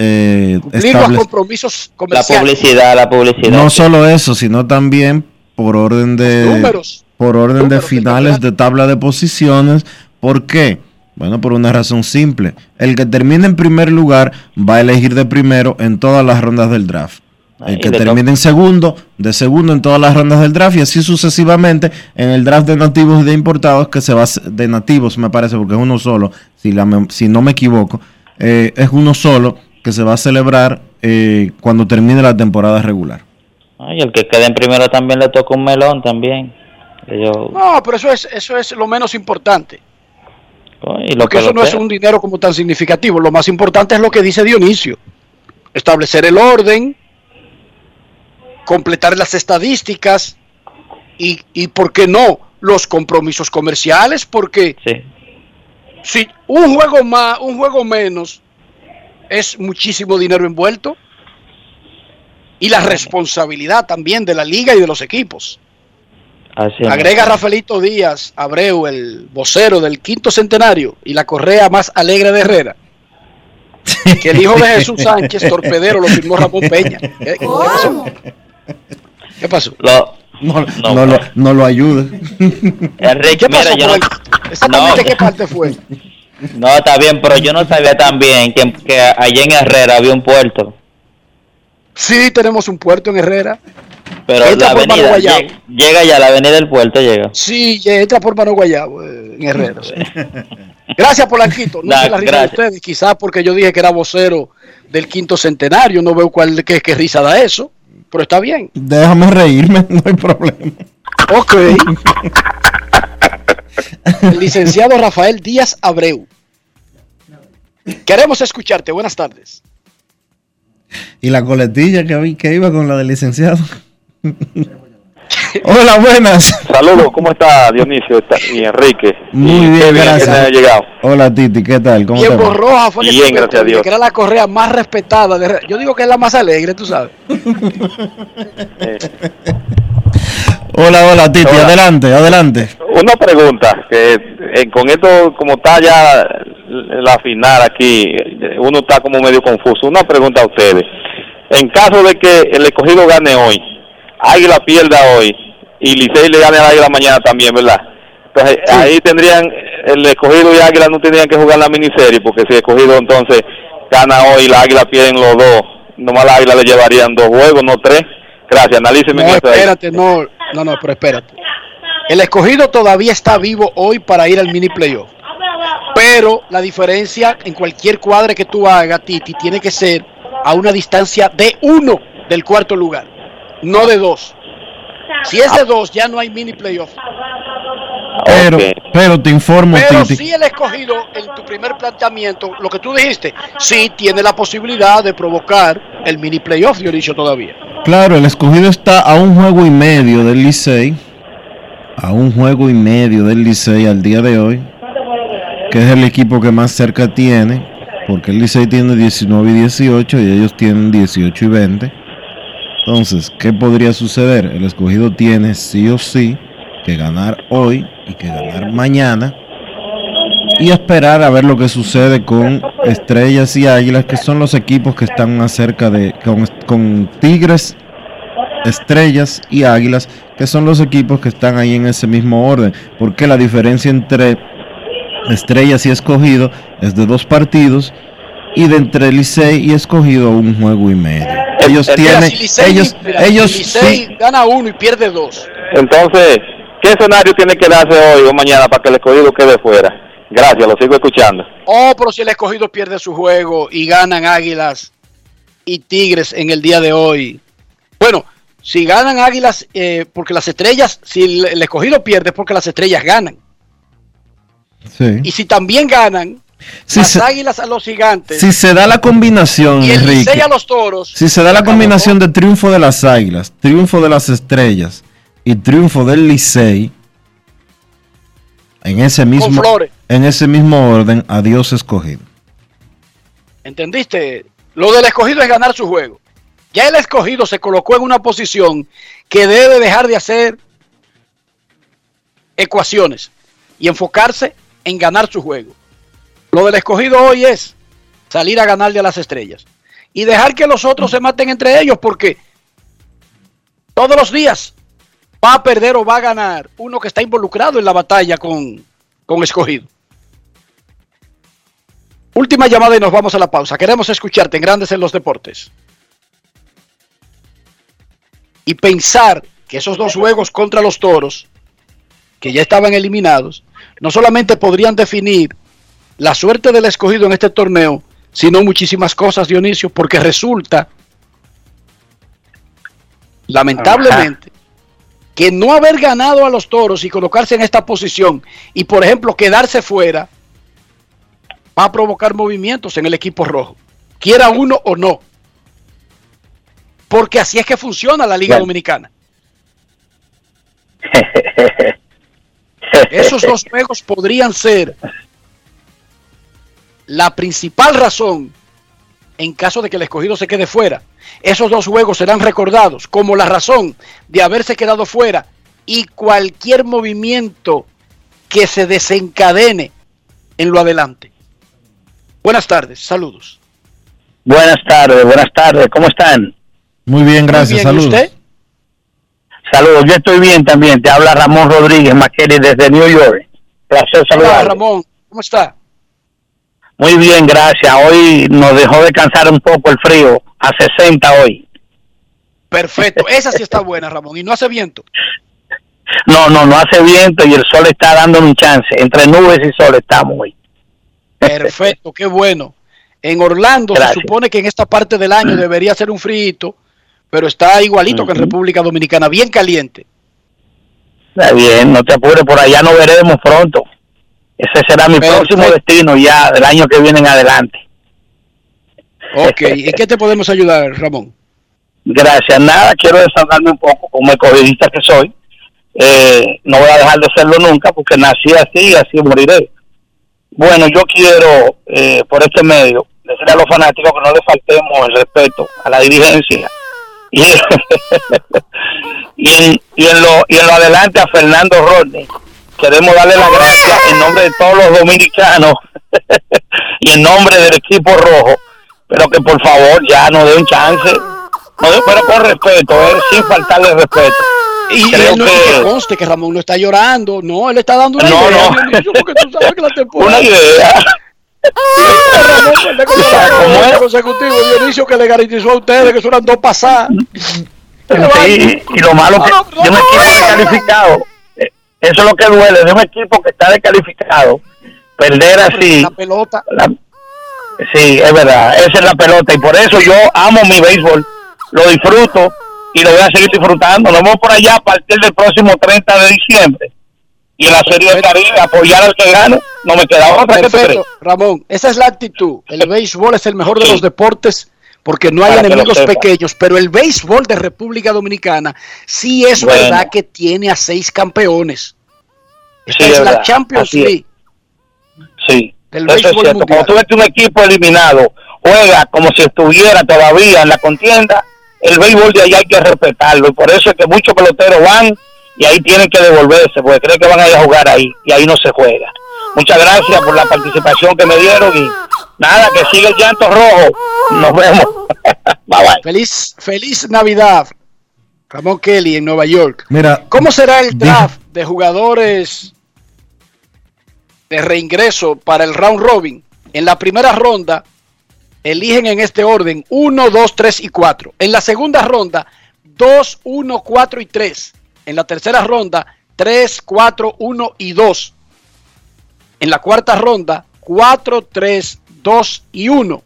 eh, Cumplir los compromisos La comerciales. publicidad, la publicidad. no solo eso, sino también por orden de números. por orden Números de finales de tabla de posiciones. ¿Por qué? Bueno, por una razón simple. El que termine en primer lugar va a elegir de primero en todas las rondas del draft. El Ahí que termine en segundo, de segundo en todas las rondas del draft y así sucesivamente en el draft de nativos y de importados que se va a hacer- de nativos me parece porque es uno solo, si, la si no me equivoco, eh, es uno solo que se va a celebrar eh, cuando termine la temporada regular. Ay, el que quede en primero también le toca un melón también. Que yo- No, pero eso es, eso es lo menos importante. y lo Porque eso no es un dinero como tan significativo. Lo más importante es lo que dice Dionisio. Establecer el orden, completar las estadísticas y, y ¿por qué no? Los compromisos comerciales, porque si un juego más, un juego menos, es muchísimo dinero envuelto. Y la responsabilidad también de la liga y de los equipos. Así es. Agrega Rafaelito Díaz Abreu, el vocero del quinto centenario y la correa más alegre de Herrera. *laughs* Que el hijo de Jesús Sánchez, torpedero, lo firmó Ramón Peña. ¿Qué, qué pasó? ¿Qué pasó? Lo- No, No, no, lo, no lo ayude. Enrique, ¿Qué pasó mira, yo no? Exactamente No. qué parte fue. no, está bien, pero yo no sabía también que, que allá en Herrera había un puerto. Sí, tenemos un puerto en Herrera. Pero Entra la avenida, Guayabo. llega, ya, la avenida del puerto llega. Sí, entra por Mano Guayabo, eh, en Herrera. sí. Gracias, Polanquito. *laughs* No se la risa de ustedes, quizás porque yo dije que era vocero del quinto centenario. No veo cuál, qué, qué risa da eso, pero está bien. Déjame reírme, *laughs* no hay problema. Ok. *laughs* El licenciado Rafael Díaz Abreu. Queremos escucharte. Buenas tardes. Y la coletilla que, vi- que iba con la del licenciado. *laughs* Hola, buenas. Saludos, ¿cómo está Dionisio está- y Enrique? Muy Y bien, que gracias. llegado. Hola, Titi, ¿qué tal? ¿Cómo te Diego va? Roja fue que Bien, te gracias a Dios. que era la correa más respetada. de. Yo digo que es la más alegre, tú sabes. *laughs* Hola, hola, Titi, Hola. adelante, adelante. Una pregunta, que eh, con esto, como está ya la final aquí, eh, uno está como medio confuso. Una pregunta a ustedes. En caso de que el escogido gane hoy, Águila pierda hoy y Licey le gane al Águila mañana también, ¿verdad? Entonces ahí tendrían, el escogido y Águila no tendrían que jugar la miniserie, porque si el escogido entonces gana hoy y la Águila pierden los dos, nomás la Águila le llevarían dos juegos, no tres. Gracias, analíceme No, ahí. espérate, no, no, no, pero espérate. El escogido todavía está vivo hoy para ir al mini playoff. Pero la diferencia en cualquier cuadre que tú hagas, Titi, tiene que ser a una distancia de uno del cuarto lugar, no de dos. Si es de dos, ya no hay mini playoff. Pero, pero te informo, Pero si el escogido, en tu primer planteamiento, lo que tú dijiste, sí tiene la posibilidad de provocar el mini playoff, Dionisio, todavía. Claro, el escogido está a un juego y medio del Licey. A un juego y medio del Licey al día de hoy. Que es el equipo que más cerca tiene. Porque el Licey tiene 19 y 18 y ellos tienen 18 y 20. Entonces, ¿qué podría suceder? El escogido tiene sí o sí que ganar hoy y que ganar mañana. Y esperar a ver lo que sucede con Estrellas y Águilas, que son los equipos que están más cerca de. con, con Tigres, Estrellas y Águilas, que son los equipos que están ahí en ese mismo orden. Porque la diferencia entre Estrellas y Escogido es de dos partidos. Y de entre Licey y Escogido un juego y medio. Ellos Mira, tienen. si Licey- ellos mira, si ellos Licey sí- gana uno y pierde dos. Entonces, ¿qué escenario tiene que darse hoy o mañana para que el escogido quede fuera? Gracias, lo sigo escuchando. Oh, pero si el escogido pierde su juego y ganan Águilas y Tigres en el día de hoy. Bueno, si ganan Águilas, eh, porque las estrellas, si el, el escogido pierde es porque las estrellas ganan. sí. Y si también ganan, Si las se- Águilas a los gigantes Si se da la combinación, y el Enrique. A los toros, Si se da la combinación de triunfo de las Águilas, triunfo de las Estrellas y triunfo del Licey, En ese mismo, en ese mismo orden, adiós escogido. ¿Entendiste? Lo del escogido es ganar su juego. Ya el escogido se colocó en una posición que debe dejar de hacer ecuaciones y enfocarse en ganar su juego. Lo del escogido hoy es salir a ganarle a las estrellas y dejar que los otros se maten entre ellos porque todos los días va a perder o va a ganar uno que está involucrado en la batalla con, con escogido. Última llamada y nos vamos a la pausa. Queremos escucharte en Grandes en los Deportes. Y pensar que esos dos juegos contra los toros, que ya estaban eliminados, no solamente podrían definir la suerte del escogido en este torneo, sino muchísimas cosas, Dionisio, porque resulta, lamentablemente, que no haber ganado a los toros y colocarse en esta posición y, por ejemplo, quedarse fuera, va a provocar movimientos en el equipo rojo, quiera uno o no. Porque así es que funciona la Liga Bueno. Dominicana. *laughs* Esos dos juegos podrían ser la principal razón en caso de que el escogido se quede fuera. Esos dos juegos serán recordados como la razón de haberse quedado fuera y cualquier movimiento que se desencadene en lo adelante. Buenas tardes, saludos. Buenas tardes, buenas tardes, ¿cómo están? Muy bien, gracias. bien, ¿y Saludos. usted? Saludos, yo estoy bien también. Te habla Ramón Rodríguez Maqueri desde New York. Placer Hola, saludar. Ramón, ¿cómo está? Muy bien, gracias. Hoy nos dejó descansar un poco el frío, a 60 hoy. Perfecto, esa sí está buena, Ramón, y no hace viento. *laughs* No, no, no hace viento y el sol está dando un chance. Entre nubes y sol estamos hoy. *laughs* Perfecto, qué bueno. En Orlando Gracias. se supone que en esta parte del año debería ser un frío, pero está igualito que en República Dominicana, bien caliente. Está bien, no te apures, por allá nos veremos pronto. Ese será mi próximo destino ya del año que viene en adelante. Ok, ¿y qué te podemos ayudar, Ramón? Gracias. Nada, quiero desahogarme un poco como escogidista que soy. Eh, no voy a dejar de serlo nunca porque nací así y así moriré. Bueno, yo quiero, eh, por este medio, decirle a los fanáticos que no le faltemos el respeto a la dirigencia. Y, *laughs* y, en, y, en lo, y en lo adelante a Fernando Rodney. Queremos darle las gracias en nombre de todos los dominicanos *laughs* y en nombre del equipo rojo, pero que por favor ya nos dé un chance, no, pero con respeto, eh, sin faltarle respeto. Y Creo él no que- que conste que Ramón no está llorando, no, él está dando una No, idea, no. Dionisio, porque tú sabes que la temporada... Una idea. *laughs* Ramón consecutivo, Dionisio que le garantizó a ustedes que eran dos pasadas. Sí, y lo malo que de un equipo descalificado, eh, eso es lo que duele, de un equipo que está descalificado, perder así, La pelota. la- sí, es verdad, esa es la pelota, y por eso yo amo mi béisbol, lo disfruto y lo voy a seguir disfrutando. Nos vemos por allá a partir del próximo 30 de diciembre. Y en la Serie del Caribe, apoyar al que gane, no me queda otra que Perfecto, Ramón, esa es la actitud. El béisbol es el mejor de los deportes porque no hay Para enemigos pequeños, pero el béisbol de República Dominicana sí es Bueno. verdad que tiene a seis campeones. Esta Sí, es es la Champions así es. League. Sí, Del eso es cierto. tú ves que un equipo eliminado juega como si estuviera todavía en la contienda, el béisbol de allá hay que respetarlo. Y por eso es que muchos peloteros van y ahí tienen que devolverse, porque creen que van a ir a jugar ahí y ahí no se juega. Muchas gracias por la participación que me dieron y nada, que siga el llanto rojo. Nos vemos. *laughs* bye bye. Feliz, feliz Navidad, Ramón Kelly en Nueva York. Mira, ¿Cómo será el draft de jugadores de reingreso para el round robin? En la primera ronda eligen en este orden 1, 2, 3 y 4. En la segunda ronda 2, 1, 4 y 3. En la tercera ronda 3, 4, 1 y 2. En la cuarta ronda 4, 3, 2 y 1.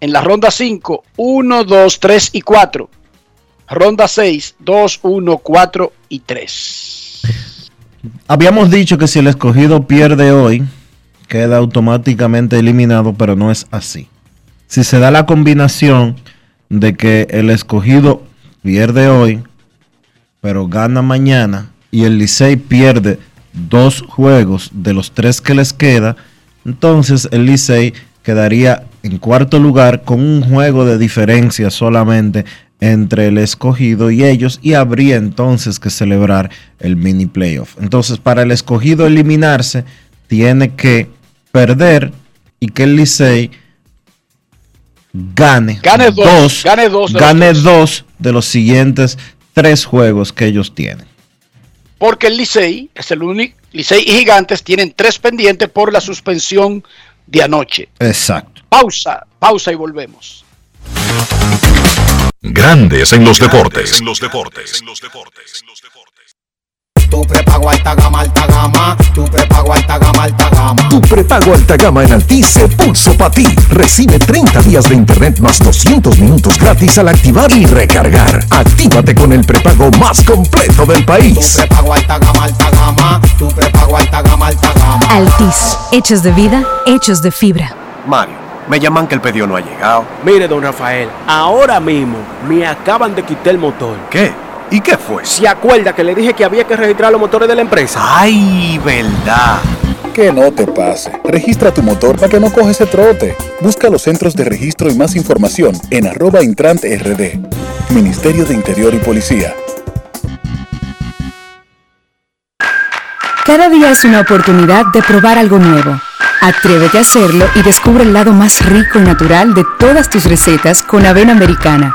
En la ronda 5 1, 2, 3 y 4. Ronda 6, 2, 1, 4 y 3. Habíamos dicho que si el escogido pierde hoy, queda automáticamente eliminado, pero no es así. Si se da la combinación de que el escogido pierde hoy, pero gana mañana, y el Licey pierde, dos juegos de los tres que les queda, entonces el Licey quedaría en cuarto lugar con un juego de diferencia solamente entre el escogido y ellos y habría entonces que celebrar el mini playoff. Entonces para el escogido eliminarse tiene que perder y que el Licey gane, Gane dos, gane dos de gane dos de los siguientes tres juegos que ellos tienen. Porque el Licey es el único. Licey y Gigantes tienen tres pendientes por la suspensión de anoche. Exacto. Pausa, pausa y volvemos. Grandes en los deportes. En los deportes. Tu prepago alta gama, alta gama. Tu prepago alta gama, alta gama. Tu prepago alta gama en Altis se puso para ti. Recibe 30 días de internet más 200 minutos gratis al activar y recargar. Actívate con el prepago más completo del país. Prepago alta gama, alta gama. Tu prepago alta gama, alta gama. Altis, hechos de vida, hechos de fibra. Mario, me llaman que el pedido no ha llegado. Mire, don Rafael, ahora mismo me acaban de quitar el motor. ¿Qué? ¿Y qué fue? ¿Se acuerda que le dije que había que registrar los motores de la empresa? ¡Ay, verdad! Que no te pase. Registra tu motor para que no coges ese trote. Busca los centros de registro y más información en arroba intrant rd. Ministerio de Interior y Policía. Cada día es una oportunidad de probar algo nuevo. Atrévete a hacerlo y descubre el lado más rico y natural de todas tus recetas con avena americana.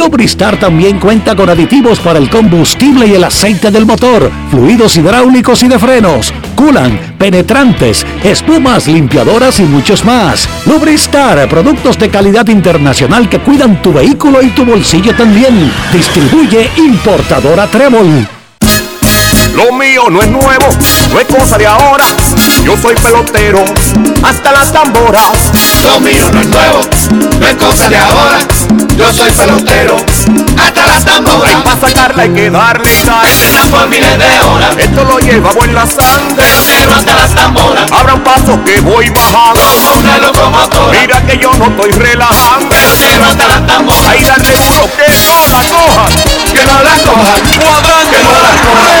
Lubristar también cuenta con aditivos para el combustible y el aceite del motor, fluidos hidráulicos y de frenos, culan, penetrantes, espumas, limpiadoras y muchos más. Lubristar, productos de calidad internacional que cuidan tu vehículo y tu bolsillo también. Distribuye importadora Trébol. Lo mío no es nuevo, no es cosa de ahora. Yo soy pelotero, hasta las tamboras. Lo mío no es nuevo, no es cosa de ahora. Yo soy pelotero, hasta las tamboras. Para sacarla hay que darle y dar. por miles de horas. Esto lo llevamos en la sangre. Pelotero hasta las tamboras. Abra un paso que voy bajando. Como una locomotora. Mira que yo no estoy relajando. Pelotero hasta las tamboras. Ahí darle duro que no la cojan. Que no la cojan. Cuadrante. Que no la cojan.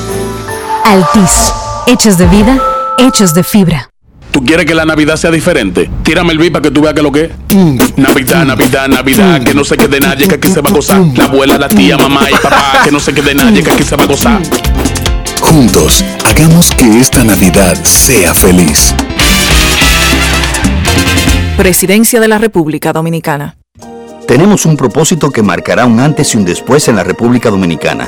Altis, hechos de vida, hechos de fibra. ¿Tú quieres que la Navidad sea diferente? Tírame el beat para que tú veas que lo que es. Navidad, Navidad, Navidad, que no se quede nadie, que aquí se va a gozar. La abuela, la tía, mamá y papá, que no se quede nadie, que aquí se va a gozar. Juntos, hagamos que esta Navidad sea feliz. Presidencia de la República Dominicana. Tenemos un propósito que marcará un antes y un después en la República Dominicana.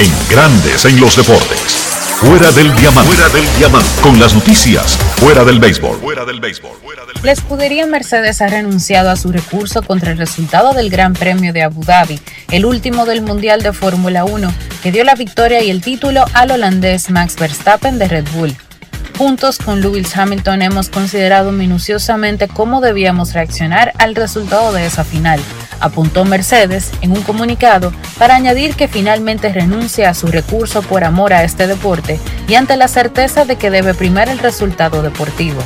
En Grandes en los Deportes. Fuera del diamante. Fuera del diamante. Con las noticias. Fuera del béisbol. Fuera del béisbol. La escudería Mercedes ha renunciado a su recurso contra el resultado del Gran Premio de Abu Dhabi, el último del Mundial de Fórmula 1, que dio la victoria y el título al holandés Max Verstappen de Red Bull. Juntos con Lewis Hamilton hemos considerado minuciosamente cómo debíamos reaccionar al resultado de esa final, apuntó Mercedes en un comunicado para añadir que finalmente renuncia a su recurso por amor a este deporte y ante la certeza de que debe primar el resultado deportivo.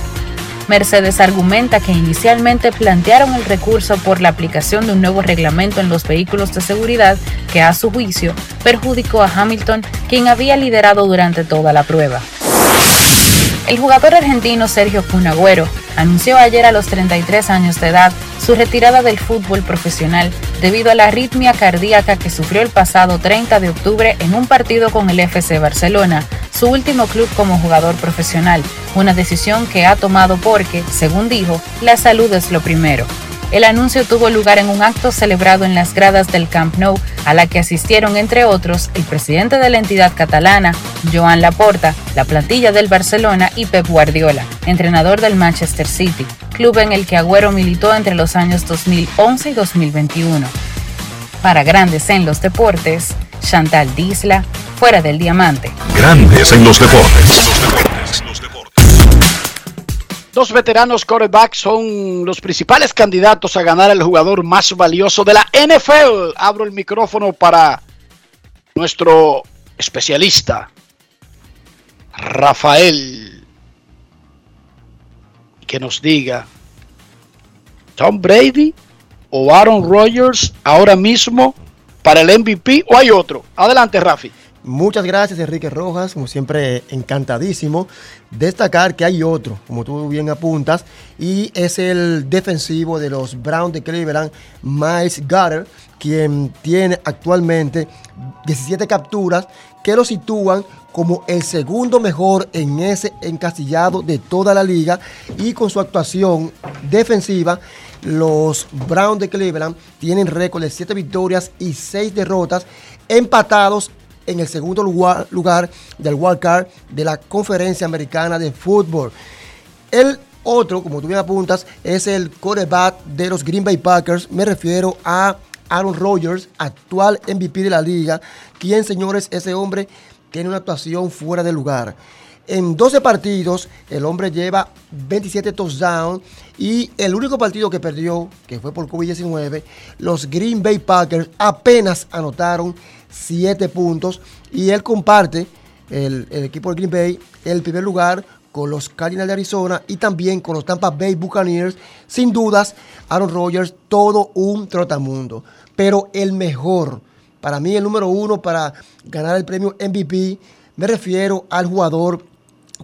Mercedes argumenta que inicialmente plantearon el recurso por la aplicación de un nuevo reglamento en los vehículos de seguridad que a su juicio perjudicó a Hamilton, quien había liderado durante toda la prueba. El jugador argentino Sergio Cunagüero anunció ayer a los 33 años de edad su retirada del fútbol profesional debido a la arritmia cardíaca que sufrió el pasado 30 de octubre en un partido con el FC Barcelona, su último club como jugador profesional, una decisión que ha tomado porque, según dijo, la salud es lo primero. El anuncio tuvo lugar en un acto celebrado en las gradas del Camp Nou, a la que asistieron, entre otros, el presidente de la entidad catalana, Joan Laporta, la plantilla del Barcelona y Pep Guardiola, entrenador del Manchester City, club en el que Agüero militó entre los años 2011 y 2021. Para Grandes en los Deportes, Chantal Disla, fuera del diamante. Grandes en los deportes. Dos veteranos quarterbacks son los principales candidatos a ganar el jugador más valioso de la NFL. Abro el micrófono para nuestro especialista, Rafael, que nos diga, Tom Brady o Aaron Rodgers ahora mismo para el MVP o hay otro. Adelante, Rafi. Muchas gracias Enrique Rojas, como siempre encantadísimo. Destacar que hay otro, como tú bien apuntas, y es el defensivo de los Browns de Cleveland, Miles Gutter, quien tiene actualmente 17 capturas que lo sitúan como el segundo mejor en ese encasillado de toda la liga y con su actuación defensiva los Browns de Cleveland tienen récord de 7 victorias y 6 derrotas empatados en el segundo lugar, lugar del wild card de la Conferencia Americana de Fútbol. El otro, como tú bien apuntas, es el quarterback de los Green Bay Packers. Me refiero a Aaron Rodgers, actual MVP de la liga, quien, señores, ese hombre tiene una actuación fuera de lugar. En 12 partidos, el hombre lleva 27 touchdowns y el único partido que perdió, que fue por COVID-19, los Green Bay Packers apenas anotaron 7 puntos y él comparte el, equipo de Green Bay el primer lugar con los Cardinals de Arizona y también con los Tampa Bay Buccaneers. Sin dudas, Aaron Rodgers, todo un trotamundo. Pero el mejor, para mí el número uno para ganar el premio MVP, me refiero al jugador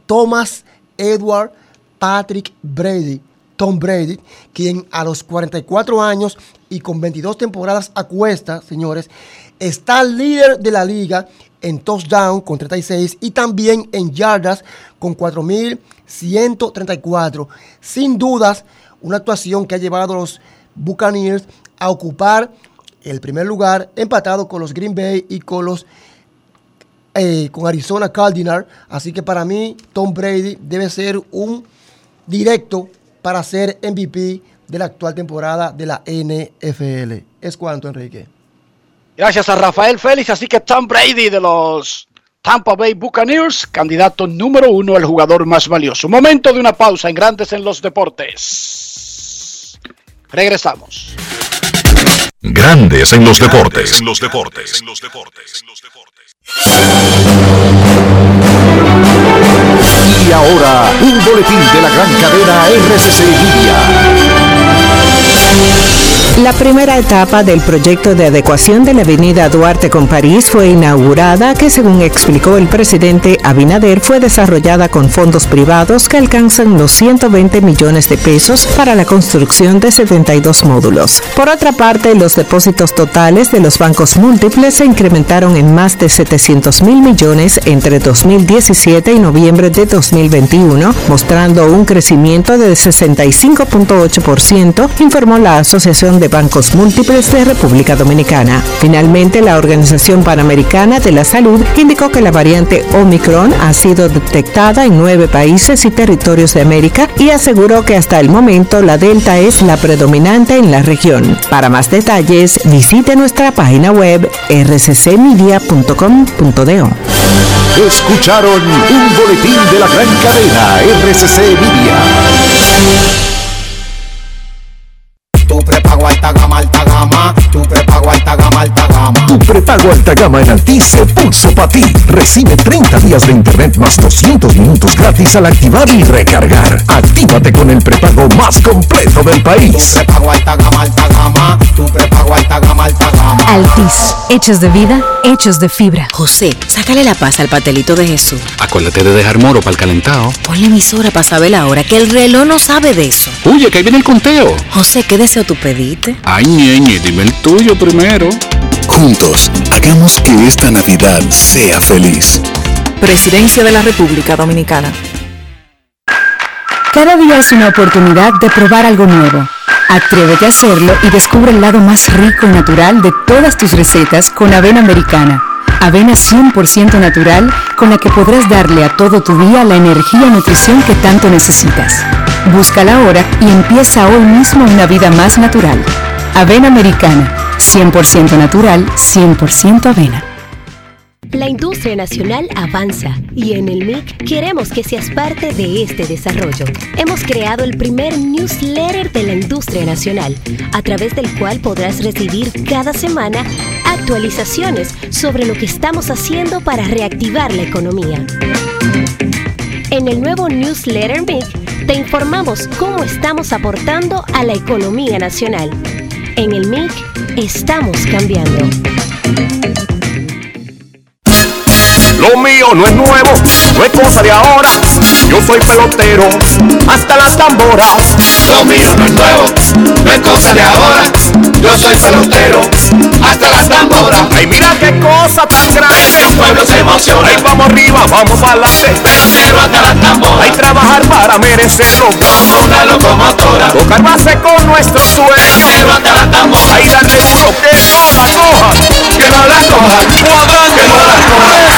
Thomas Edward Patrick Brady. Tom Brady, quien a los 44 años y con 22 temporadas a cuesta, señores, está líder de la liga en touchdown con 36 y también en yardas con 4.134. Sin dudas, una actuación que ha llevado a los Buccaneers a ocupar el primer lugar, empatado con los Green Bay y con los eh, con Arizona Cardinals. Así que para mí, Tom Brady debe ser un directo para ser MVP de la actual temporada de la NFL. Es cuanto, Enrique. Gracias a Rafael Félix. Así que Tom Brady de los Tampa Bay Buccaneers, candidato número uno, el jugador más valioso. Momento de una pausa en Grandes en los Deportes. Regresamos. Grandes en los deportes. En los deportes. En los deportes. Y ahora, un boletín de la gran cadena RCC Libia. La primera etapa del proyecto de adecuación de la avenida Duarte con París fue inaugurada, que según explicó el presidente Abinader, fue desarrollada con fondos privados que alcanzan los 120 millones de pesos para la construcción de 72 módulos. Por otra parte, los depósitos totales de los bancos múltiples se incrementaron en más de 700 mil millones entre 2017 y noviembre de 2021, mostrando un crecimiento de 65.8%, informó la Asociación de Bancos Múltiples de República Dominicana. Finalmente, la Organización Panamericana de la Salud indicó que la variante Omicron ha sido detectada en nueve países y territorios de América y aseguró que hasta el momento la Delta es la predominante en la región. Para más detalles, visite nuestra página web rccmedia.com.do. Escucharon un boletín de la gran cadena RCC Media. Tu prepago alta gama, alta gama. Tu prepago alta gama, alta gama. Tu prepago alta gama en Altis se puso para ti. Recibe 30 días de internet más 200 minutos gratis al activar y recargar. Actívate con el prepago más completo del país. Tu prepago alta gama, alta gama. Tu prepago alta gama, alta gama. Altis, hechos de vida, hechos de fibra. José, sácale la paz al pastelito de Jesús. Acuérdate de dejar moro para el calentado. Ponle emisora para saber la hora, que el reloj no sabe de eso. Oye, que ahí viene el conteo. José, ¿qué deseo tú pediste? Ay, ñeñe, dime el tuyo primero. Juntos, hagamos que esta Navidad sea feliz. Presidencia de la República Dominicana. Cada día es una oportunidad de probar algo nuevo. Atrévete a hacerlo y descubre el lado más rico y natural de todas tus recetas con avena americana. Avena 100% natural con la que podrás darle a todo tu día la energía y nutrición que tanto necesitas. Búscala ahora y empieza hoy mismo una vida más natural. Avena americana, 100% natural, 100% avena. La industria nacional avanza y en el MIC queremos que seas parte de este desarrollo. Hemos creado el primer newsletter de la industria nacional, a través del cual podrás recibir cada semana actualizaciones sobre lo que estamos haciendo para reactivar la economía. En el nuevo newsletter MIC te informamos cómo estamos aportando a la economía nacional. En el MIC estamos cambiando. Lo mío no es nuevo, no es cosa de ahora. Yo soy pelotero, hasta las tamboras. Lo mío no es nuevo, no es cosa de ahora. Yo soy pelotero, hasta las tamboras. Ay, mira qué cosa tan grande. Un pueblo se emociona. Ay, vamos arriba, vamos para adelante. Pelotero hasta las tamboras. Hay trabajar para merecerlo. Como una locomotora. Tocar base con nuestro sueño. Pelotero hasta las tamboras. Ay, darle duro que no la coja. Que no la coja. Cuadrante, Que no la coja.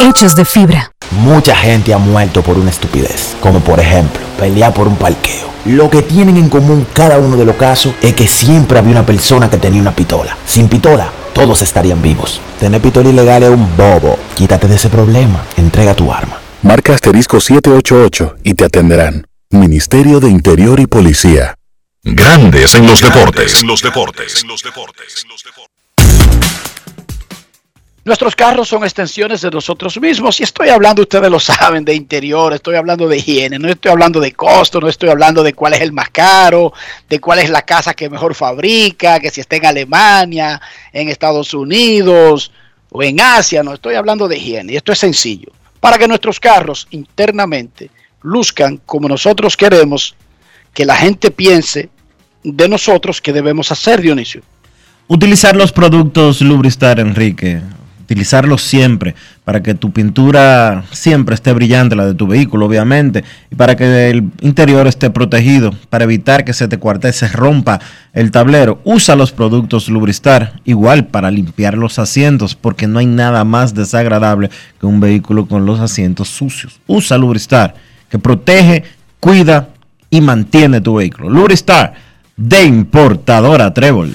hechos de fibra. Mucha gente ha muerto por una estupidez, como por ejemplo pelear por un parqueo. Lo que tienen en común cada uno de los casos es que siempre había una persona que tenía una pistola. Sin pistola, todos estarían vivos. Tener pistola ilegal es un bobo. Quítate de ese problema. Entrega tu arma. Marca asterisco 788 y te atenderán. Ministerio de Interior y Policía. Grandes en los deportes. En los deportes. Nuestros carros son extensiones de nosotros mismos y estoy hablando, ustedes lo saben, de interior, estoy hablando de higiene, no estoy hablando de costo, no estoy hablando de cuál es el más caro, de cuál es la casa que mejor fabrica, que si está en Alemania, en Estados Unidos o en Asia, no estoy hablando de higiene y esto es sencillo. Para que nuestros carros internamente luzcan como nosotros queremos que la gente piense de nosotros que debemos hacer, Dionisio. Utilizar los productos Lubristar, Enrique. Utilizarlos siempre para que tu pintura siempre esté brillante, la de tu vehículo, obviamente, y para que el interior esté protegido, para evitar que se te cuarte, se rompa el tablero. Usa los productos Lubristar, igual para limpiar los asientos, porque no hay nada más desagradable que un vehículo con los asientos sucios. Usa Lubristar que protege, cuida y mantiene tu vehículo. Lubristar de importadora Trébol.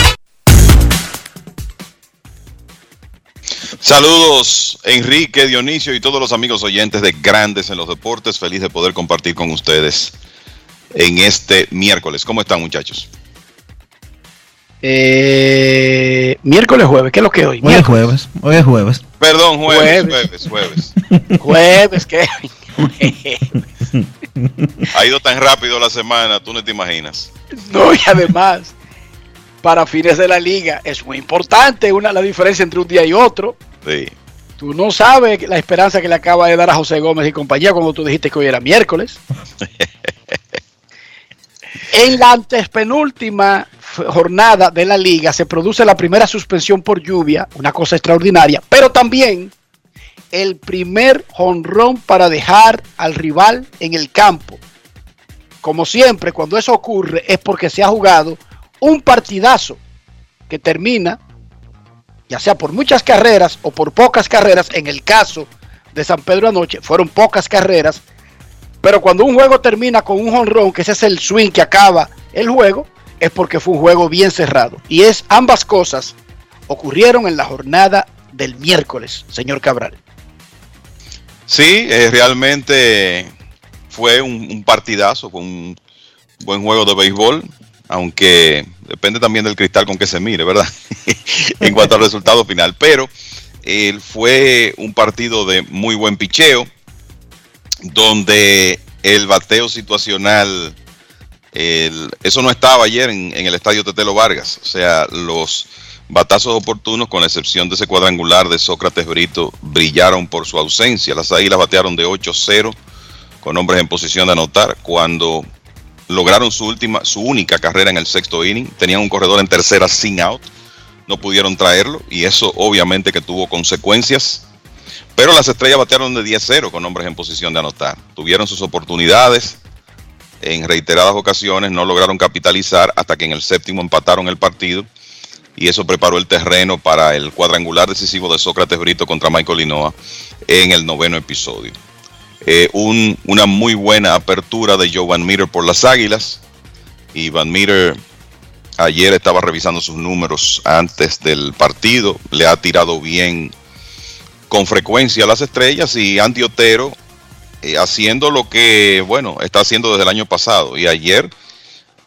Saludos Enrique, Dionisio y todos los amigos oyentes de Grandes en los Deportes. Feliz de poder compartir con ustedes en este miércoles. ¿Cómo están muchachos? Eh, miércoles, jueves, ¿qué es lo que hoy? Hoy es jueves, hoy es jueves. Perdón, jueves, jueves, jueves. Jueves, *laughs* ¿qué? *laughs* ha ido tan rápido la semana, tú no te imaginas. No, y además, para fines de la liga, es muy importante una, la diferencia entre un día y otro. Sí. Tú no sabes la esperanza que le acaba de dar a José Gómez y compañía cuando tú dijiste que hoy era miércoles. *laughs* en la antespenúltima jornada de la liga se produce la primera suspensión por lluvia, una cosa extraordinaria, pero también el primer jonrón para dejar al rival en el campo. Como siempre, cuando eso ocurre es porque se ha jugado un partidazo que termina, ya sea por muchas carreras o por pocas carreras, en el caso de San Pedro anoche, fueron pocas carreras, pero cuando un juego termina con un jonrón, que ese es el swing que acaba el juego, es porque fue un juego bien cerrado. Y es ambas cosas ocurrieron en la jornada del miércoles, señor Cabral. Sí, eh, realmente fue un, un, partidazo con un buen juego de béisbol, aunque depende también del cristal con que se mire, ¿verdad? *laughs* en cuanto al resultado final. Pero fue un partido de muy buen picheo, donde el bateo situacional eso no estaba ayer en, en, el estadio Tetelo Vargas. O sea, los batazos oportunos, con la excepción de ese cuadrangular de Sócrates Brito, brillaron por su ausencia. Las águilas batearon de 8-0 con hombres en posición de anotar. Cuando lograron su última, su única carrera en el sexto inning, tenían un corredor en tercera sin out. No pudieron traerlo y eso obviamente que tuvo consecuencias. Pero las estrellas batearon de 10-0 con hombres en posición de anotar. Tuvieron sus oportunidades, en reiteradas ocasiones no lograron capitalizar hasta que en el séptimo empataron el partido y eso preparó el terreno para el cuadrangular decisivo de Sócrates Brito contra Michael Linoa en el noveno episodio. Eh, un, una muy buena apertura de Joe Van Meter por las Águilas y Van Meter ayer estaba revisando sus números antes del partido, le ha tirado bien con frecuencia a las estrellas y Andy Otero eh, haciendo lo que, bueno, está haciendo desde el año pasado. Y ayer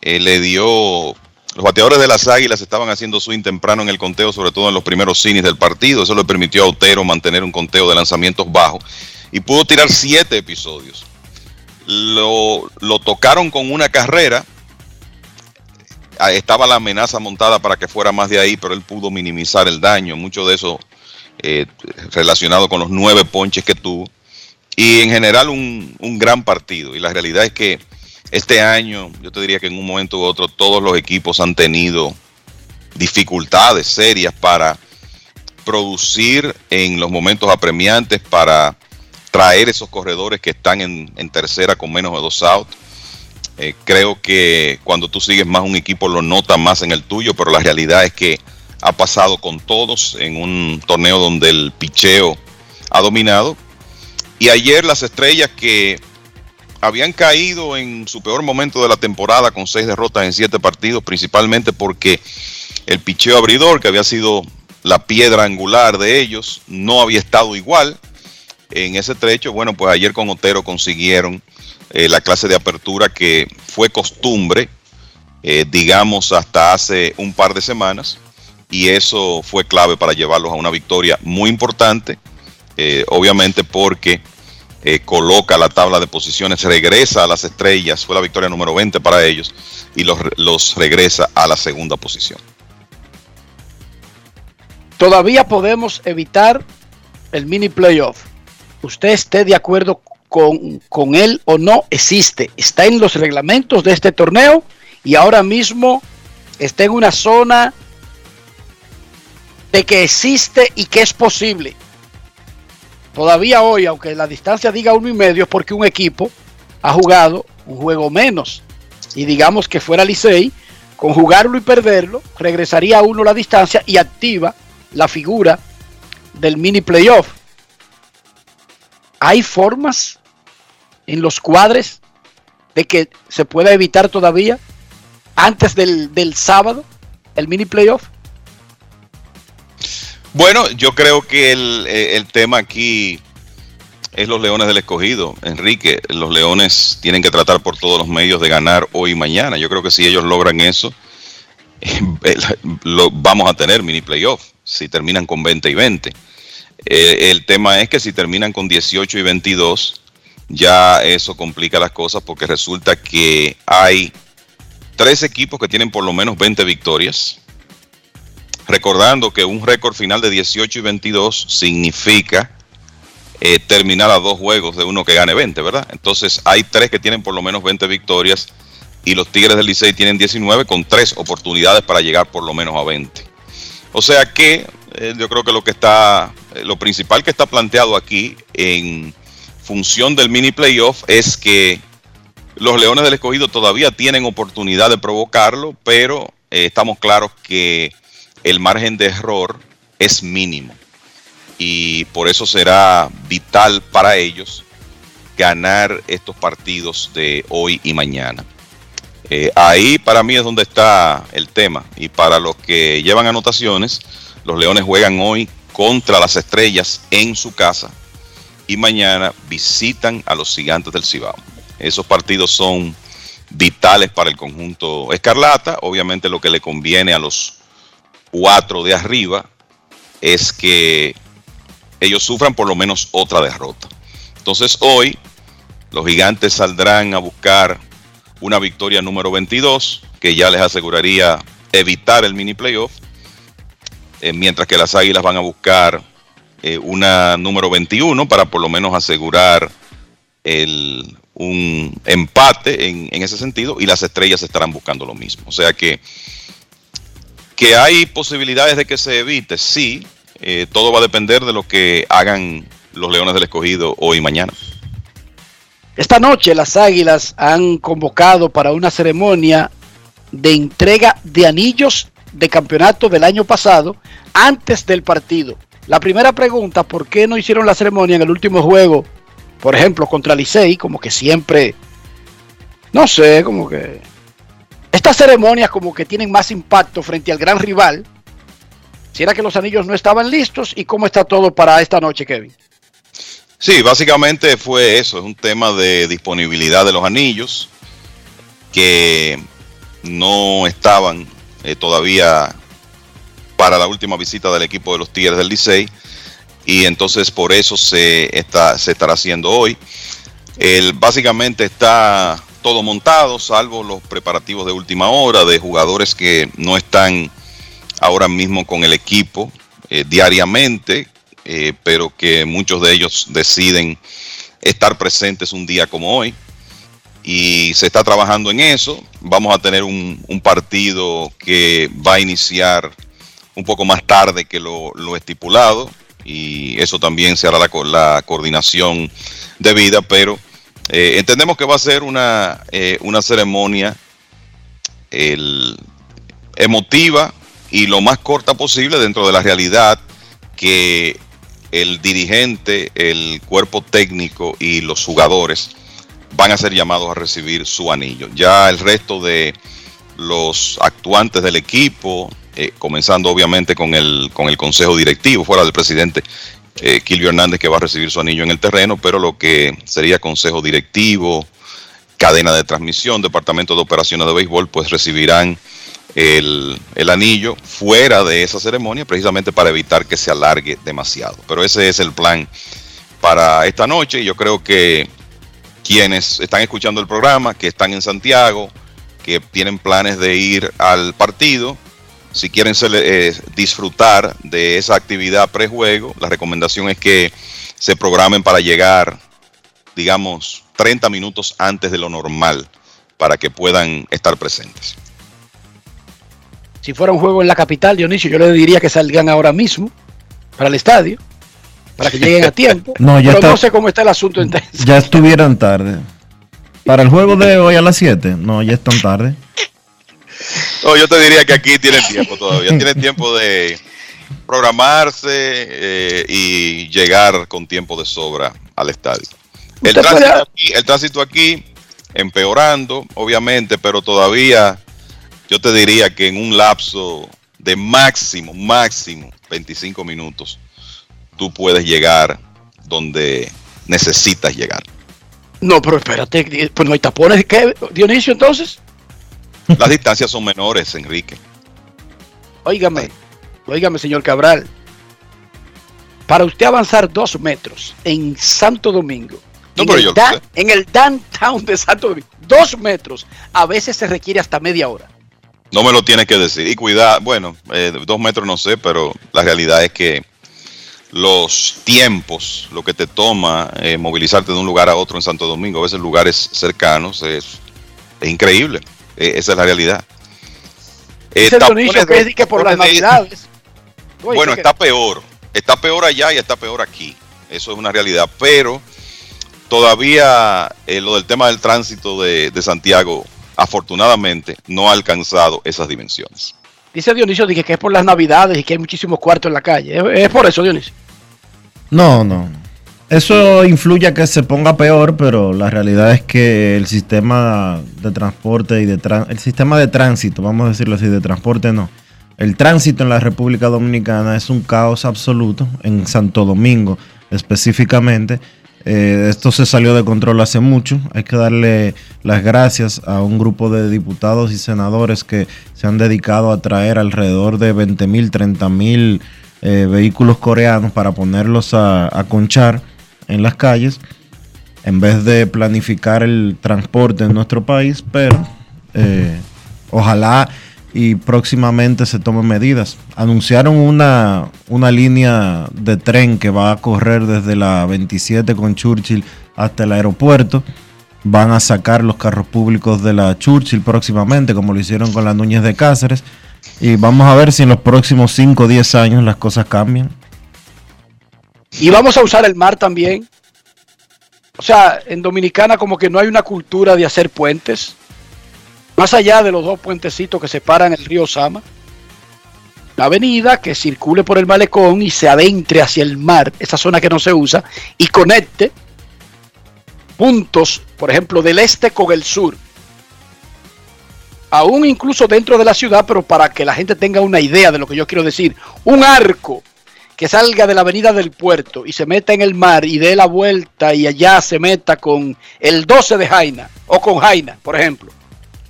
eh, le dio. Los bateadores de las Águilas estaban haciendo swing temprano en el conteo, sobre todo en los primeros innings del partido. Eso le permitió a Otero mantener un conteo de lanzamientos bajo y pudo tirar siete episodios. Lo, lo tocaron con una carrera. Ah, Estaba la amenaza montada para que fuera más de ahí, pero él pudo minimizar el daño. Mucho de eso eh, relacionado con los nueve ponches que tuvo y en general un, un, gran partido. Y la realidad es que este año, yo te diría que en un momento u otro, todos los equipos han tenido dificultades serias para producir en los momentos apremiantes, para traer esos corredores que están en, tercera con menos de dos outs. Eh, creo que cuando tú sigues más un equipo lo nota más en el tuyo, pero la realidad es que ha pasado con todos en un torneo donde el picheo ha dominado y ayer las estrellas que habían caído en su peor momento de la temporada con seis derrotas en siete partidos, principalmente porque el picheo abridor, que había sido la piedra angular de ellos, no había estado igual en ese trecho. Bueno, pues ayer con Otero consiguieron eh, la clase de apertura que fue costumbre, eh, digamos, hasta hace un par de semanas. Y eso fue clave para llevarlos a una victoria muy importante eh, obviamente porque coloca la tabla de posiciones, regresa a las estrellas, fue la victoria número 20 para ellos, y los, los regresa a la segunda posición. Todavía podemos evitar el mini playoff. Usted esté de acuerdo con, con él o no, existe, está en los reglamentos de este torneo y ahora mismo está en una zona de que existe y que es posible. Todavía hoy, aunque la distancia diga uno y medio, es porque un equipo ha jugado un juego menos. Y digamos que fuera Licey, con jugarlo y perderlo, regresaría a uno la distancia y activa la figura del mini playoff. ¿Hay formas en los cuadres de que se pueda evitar todavía antes del, del sábado el mini playoff? Bueno, yo creo que el, eh, el, tema aquí es los Leones del Escogido. Enrique, los Leones tienen que tratar por todos los medios de ganar hoy y mañana. Yo creo que si ellos logran eso, *laughs* lo, vamos a tener mini playoff, si terminan con 20 y 20. Eh, el tema es que si terminan con 18 y 22, ya eso complica las cosas porque resulta que hay tres equipos que tienen por lo menos 20 victorias. Recordando que un récord final de 18 y 22 significa eh, terminar a dos juegos de uno que gane 20, ¿verdad? Entonces hay tres que tienen por lo menos 20 victorias y los Tigres del Licey tienen 19 con tres oportunidades para llegar por lo menos a 20. O sea que eh, yo creo que lo que está, eh, lo principal que está planteado aquí en función del mini playoff es que los Leones del Escogido todavía tienen oportunidad de provocarlo, pero eh, estamos claros que el margen de error es mínimo y por eso será vital para ellos ganar estos partidos de hoy y mañana. Eh, ahí para mí es donde está el tema. Y para los que llevan anotaciones, los Leones juegan hoy contra las estrellas en su casa y mañana visitan a los gigantes del Cibao. Esos partidos son vitales para el conjunto escarlata. Obviamente lo que le conviene a los cuatro de arriba es que ellos sufran por lo menos otra derrota. Entonces hoy los gigantes saldrán a buscar una victoria número 22 que ya les aseguraría evitar el mini playoff, eh, mientras que las águilas van a buscar eh, una número 21 para por lo menos asegurar el, un empate en, en, ese sentido y las estrellas estarán buscando lo mismo. O sea que, que hay posibilidades de que se evite, sí, eh, todo va a depender de lo que hagan los Leones del Escogido hoy y mañana. Esta noche las Águilas han convocado para una ceremonia de entrega de anillos de campeonato del año pasado antes del partido. La primera pregunta, ¿por qué no hicieron la ceremonia en el último juego? Por ejemplo, contra Licey, como que siempre, no sé, como que... Estas ceremonias como que tienen más impacto frente al gran rival. Si era que los anillos no estaban listos y cómo está todo para esta noche, Kevin. Sí, básicamente fue eso, es un tema de disponibilidad de los anillos que no estaban eh, todavía para la última visita del equipo de los Tigres del Licey y entonces por eso se, está, se estará haciendo hoy. El, básicamente está todo montado, salvo los preparativos de última hora de jugadores que no están ahora mismo con el equipo eh, diariamente, eh, pero que muchos de ellos deciden estar presentes un día como hoy. Y se está trabajando en eso. Vamos a tener un, un partido que va a iniciar un poco más tarde que lo, lo estipulado. Y eso también se hará la, la coordinación debida, pero eh, entendemos que va a ser una, eh, una ceremonia emotiva y lo más corta posible dentro de la realidad que el dirigente, el cuerpo técnico y los jugadores van a ser llamados a recibir su anillo. Ya el resto de los actuantes del equipo, eh, comenzando obviamente con el, con el consejo directivo, fuera del presidente eh, Hernández que va a recibir su anillo en el terreno, pero lo que sería consejo directivo, cadena de transmisión, departamento de operaciones de béisbol, pues recibirán el, anillo fuera de esa ceremonia precisamente para evitar que se alargue demasiado. Pero ese es el plan para esta noche y yo creo que quienes están escuchando el programa, que están en Santiago, que tienen planes de ir al partido, si quieren eh, disfrutar de esa actividad prejuego, la recomendación es que se programen para llegar, digamos, 30 minutos antes de lo normal para que puedan estar presentes. Si fuera un juego en la capital, Dionisio, yo le diría que salgan ahora mismo para el estadio, para que lleguen a *laughs* tiempo. No, ya pero está- no sé cómo está el asunto en. Ya estuvieran tarde. Para el juego de hoy a las 7, no, ya están tarde. No, yo te diría que aquí tienen tiempo todavía. *laughs* Tienen tiempo de programarse eh, y llegar con tiempo de sobra al estadio. El Usted puede- tránsito, aquí, el tránsito aquí empeorando, obviamente, pero todavía yo te diría que en un lapso de máximo, máximo 25 minutos, tú puedes llegar donde necesitas llegar. No, pero espérate, pues no hay tapones. ¿Qué, Dionisio, entonces? Las distancias son menores, Enrique. Óigame, óigame, señor Cabral. Para usted avanzar dos metros en Santo Domingo, No, en, pero el yo lo da- sé. en el downtown de Santo Domingo, dos metros, a veces se requiere hasta media hora. No me lo tienes que decir. Y cuidado, bueno, eh, dos metros no sé, pero la realidad es que los tiempos, lo que te toma eh, movilizarte de un lugar a otro en Santo Domingo, a veces lugares cercanos, es, es increíble. Eh, esa es la realidad. Eh, Dice tapones Dionisio que es por las navidades. Oye, Bueno, que- está peor. Está peor allá y está peor aquí. Eso es una realidad. Pero todavía eh, lo del tema del tránsito de, de Santiago, afortunadamente, no ha alcanzado esas dimensiones. Dice Dionisio dije, que es por las navidades y que hay muchísimos cuartos en la calle. Es, es por eso, Dionisio. No, no. Eso influye a que se ponga peor, pero la realidad es que el sistema de transporte y de el sistema de tránsito, vamos a decirlo así, de transporte no. El tránsito en la República Dominicana es un caos absoluto, en Santo Domingo específicamente. Eh, esto se salió de control hace mucho. Hay que darle las gracias a un grupo de diputados y senadores que se han dedicado a traer alrededor de 20 mil, 30 mil eh, vehículos coreanos para ponerlos a, a conchar en las calles en vez de planificar el transporte en nuestro país, pero eh, ojalá y próximamente se tomen medidas. Anunciaron una, una línea de tren que va a correr desde la 27 con Churchill hasta el aeropuerto. Van a sacar los carros públicos de la Churchill próximamente, como lo hicieron con las Núñez de Cáceres. Y vamos a ver si en los próximos 5 o 10 años las cosas cambian. Y vamos a usar el mar también. O sea, en Dominicana como que no hay una cultura de hacer puentes. Más allá de los dos puentecitos que separan el río Sama. La avenida que circule por el malecón y se adentre hacia el mar, esa zona que no se usa, y conecte puntos, por ejemplo, del este con el sur. Aún incluso dentro de la ciudad, pero para que la gente tenga una idea de lo que yo quiero decir. Un arco que salga de la avenida del puerto y se meta en el mar y dé la vuelta y allá se meta con el 12 de Jaina o con Jaina, por ejemplo.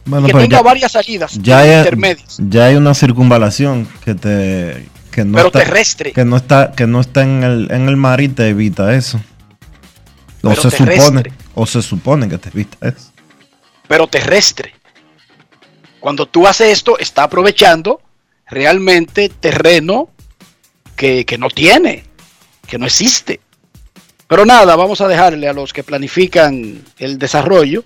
Bueno, que tenga ya- varias salidas ya hay, intermedias. ya hay una circunvalación que te que no Pero está, terrestre. que no está que no está en el, en el mar y te evita eso o Pero se terrestre. supone o se supone que te evita eso pero terrestre. Cuando tú haces esto, está aprovechando realmente terreno que, que no tiene, que no existe. Pero nada, vamos a dejarle a los que planifican el desarrollo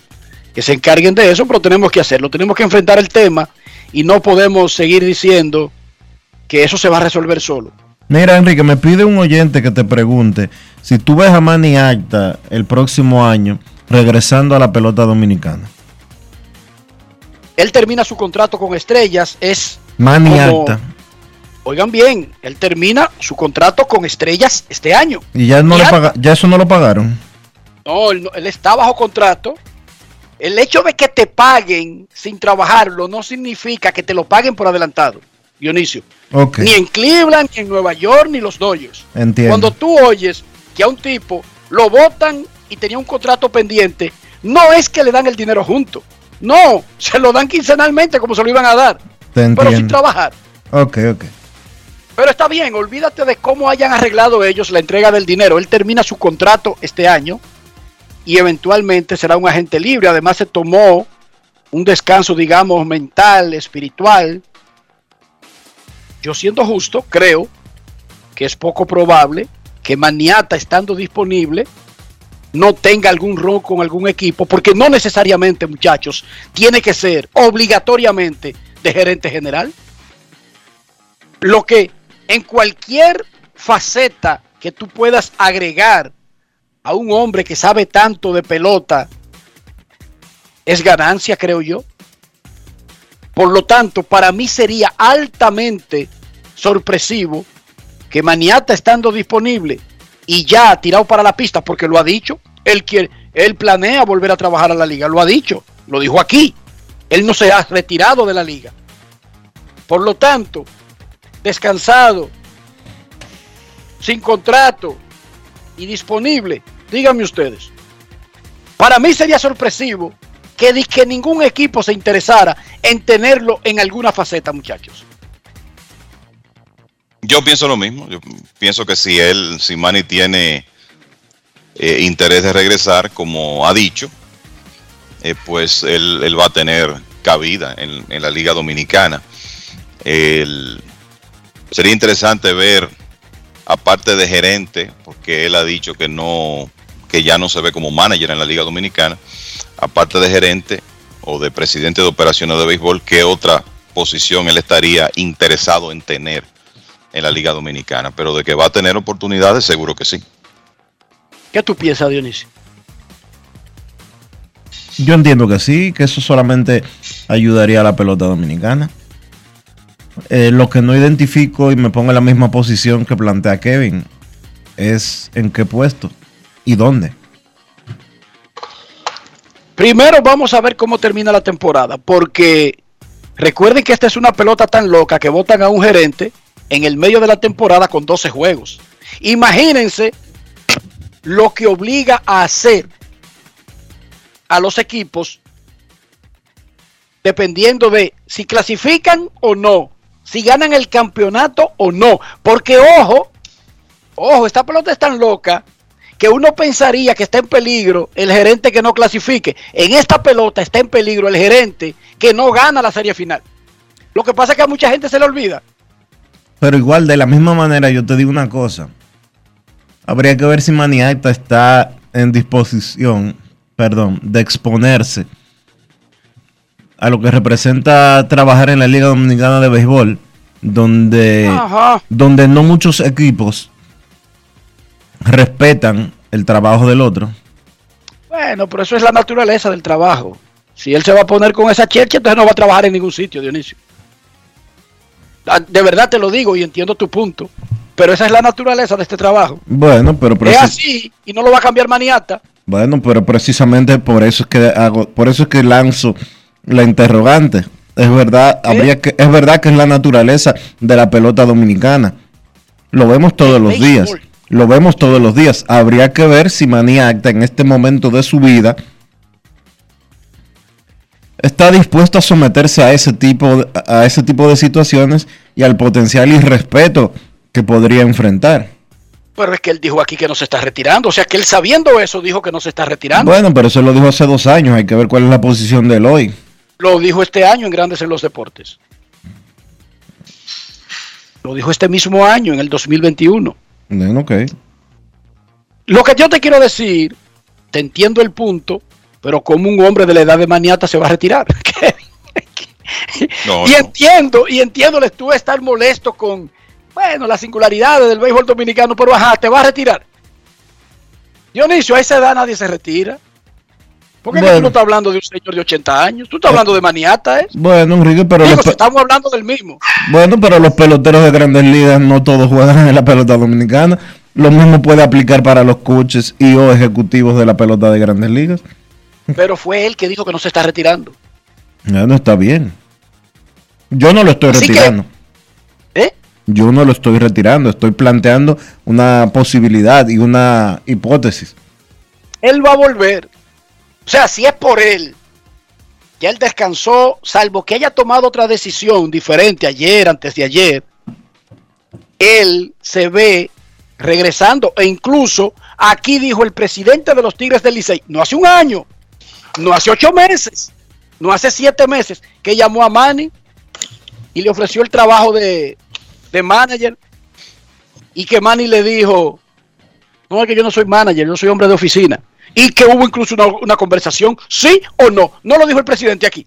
que se encarguen de eso, pero tenemos que hacerlo, tenemos que enfrentar el tema y no podemos seguir diciendo que eso se va a resolver solo. mira Enrique me pide un oyente que te pregunte si tú ves a Manny Acta el próximo año regresando a la pelota dominicana Él termina su contrato con Estrellas, es Manny como- Acta Oigan bien, él termina su contrato con Estrellas este año. y ya no Y le paga- ya eso no lo pagaron No, él, no- él está bajo contrato. El hecho de que te paguen sin trabajarlo no significa que te lo paguen por adelantado, Dionisio. Ok. Ni en Cleveland, ni en Nueva York, ni los Dodgers. Entiendo. Cuando tú oyes que a un tipo lo votan y tenía un contrato pendiente, no es que le dan el dinero junto. No, *laughs* se lo dan quincenalmente como se lo iban a dar, te pero sin trabajar. ok ok Pero está bien, olvídate de cómo hayan arreglado ellos la entrega del dinero. Él termina su contrato este año y eventualmente será un agente libre. Además se tomó un descanso, digamos, mental, espiritual. Yo siendo justo, creo que es poco probable que Maniata, estando disponible, no tenga algún rol con algún equipo, porque no necesariamente, muchachos, tiene que ser obligatoriamente de gerente general. lo que en cualquier faceta que tú puedas agregar a un hombre que sabe tanto de pelota es ganancia, creo yo. Por lo tanto, para mí sería altamente sorpresivo que Maniata estando disponible y ya tirado para la pista, porque lo ha dicho, él quiere, él planea volver a trabajar a la liga, lo ha dicho, lo dijo aquí. Él no se ha retirado de la liga. Por lo tanto, descansado, sin contrato y disponible, díganme ustedes. Para mí sería sorpresivo que, que ningún equipo se interesara en tenerlo en alguna faceta, muchachos. Yo pienso lo mismo. Yo pienso que si él, si Manny tiene eh, interés de regresar, como ha dicho, eh, pues él, va a tener cabida en, la Liga Dominicana. Sería interesante ver, aparte de gerente, porque él ha dicho que no, que ya no se ve como manager en la Liga Dominicana, aparte de gerente o de presidente de operaciones de béisbol, ¿qué otra posición él estaría interesado en tener en la Liga Dominicana? Pero de que va a tener oportunidades, seguro que sí. ¿Qué tú piensas, Dionisio? Yo entiendo que sí, que eso solamente ayudaría a la pelota dominicana. Eh, lo que no identifico y me pongo en la misma posición que plantea Kevin es en qué puesto y dónde. Primero vamos a ver cómo termina la temporada, porque recuerden que esta es una pelota tan loca que votan a un gerente en el medio de la temporada con 12 juegos. Imagínense lo que obliga a hacer a los equipos dependiendo de si clasifican o no, si ganan el campeonato o no, porque ojo, ojo, esta pelota es tan loca que uno pensaría que está en peligro el gerente que no clasifique. En esta pelota está en peligro el gerente que no gana la serie final. Lo que pasa es que a mucha gente se le olvida. Pero igual, de la misma manera, yo te digo una cosa. Habría que ver si Maniacta está en disposición, perdón, de exponerse a lo que representa trabajar en la Liga Dominicana de Béisbol, donde, Ajá. donde no muchos equipos respetan el trabajo del otro. Bueno, pero eso es la naturaleza del trabajo. Si él se va a poner con esa chercha, entonces no va a trabajar en ningún sitio, Dionisio. Ah, De verdad te lo digo y entiendo tu punto. Pero esa es la naturaleza de este trabajo. Bueno, pero Es así y no lo va a cambiar maniata. bueno, pero precisamente por eso es que hago, por eso es que lanzo la interrogante. Es verdad, habría que, es verdad que es la naturaleza de la pelota dominicana. Lo vemos todos los días. Lo vemos todos los días. Habría que ver si Maniacta en este momento de su vida está dispuesto a someterse a ese tipo de, a ese tipo de situaciones y al potencial irrespeto que podría enfrentar. Pero es que él dijo aquí que no se está retirando. O sea que él sabiendo eso dijo que no se está retirando. Bueno, pero eso lo dijo hace dos años. Hay que ver cuál es la posición de él hoy. Lo dijo este año en Grandes en los Deportes. Lo dijo este mismo año, en el 2021. Bueno, ok. Lo que yo te quiero decir, te entiendo el punto, pero como un hombre de la edad de maniata se va a retirar. *laughs* No, y no. entiendo, y entiendo tú estar molesto con, bueno, las singularidades del béisbol dominicano, pero ajá, te vas a retirar. Dionisio, a esa edad nadie se retira. Porque Bueno. tú no estás hablando de un señor de 80 años, tú estás hablando de maniata, ¿eh? Bueno, Enrique, pero Digo, si estamos hablando del mismo. bueno, pero los peloteros de grandes ligas no todos juegan en la pelota dominicana. Lo mismo puede aplicar para los coaches y o ejecutivos de la pelota de grandes ligas. Pero fue él que dijo que no se está retirando. No, no está bien. Yo no lo estoy Así que- retirando. ¿Eh? Yo no lo estoy retirando. Estoy planteando una posibilidad y una hipótesis. Él va a volver. O sea, si es por él, ya él descansó, salvo que haya tomado otra decisión diferente ayer, antes de ayer, él se ve regresando. E incluso aquí dijo el presidente de los Tigres del Licey, no hace un año, no hace ocho meses, no hace siete meses, que llamó a Manny y le ofreció el trabajo de, de manager y que Manny le dijo, no es que yo no soy manager, yo soy hombre de oficina. Y que hubo incluso una, una conversación, sí o no. No lo dijo el presidente aquí.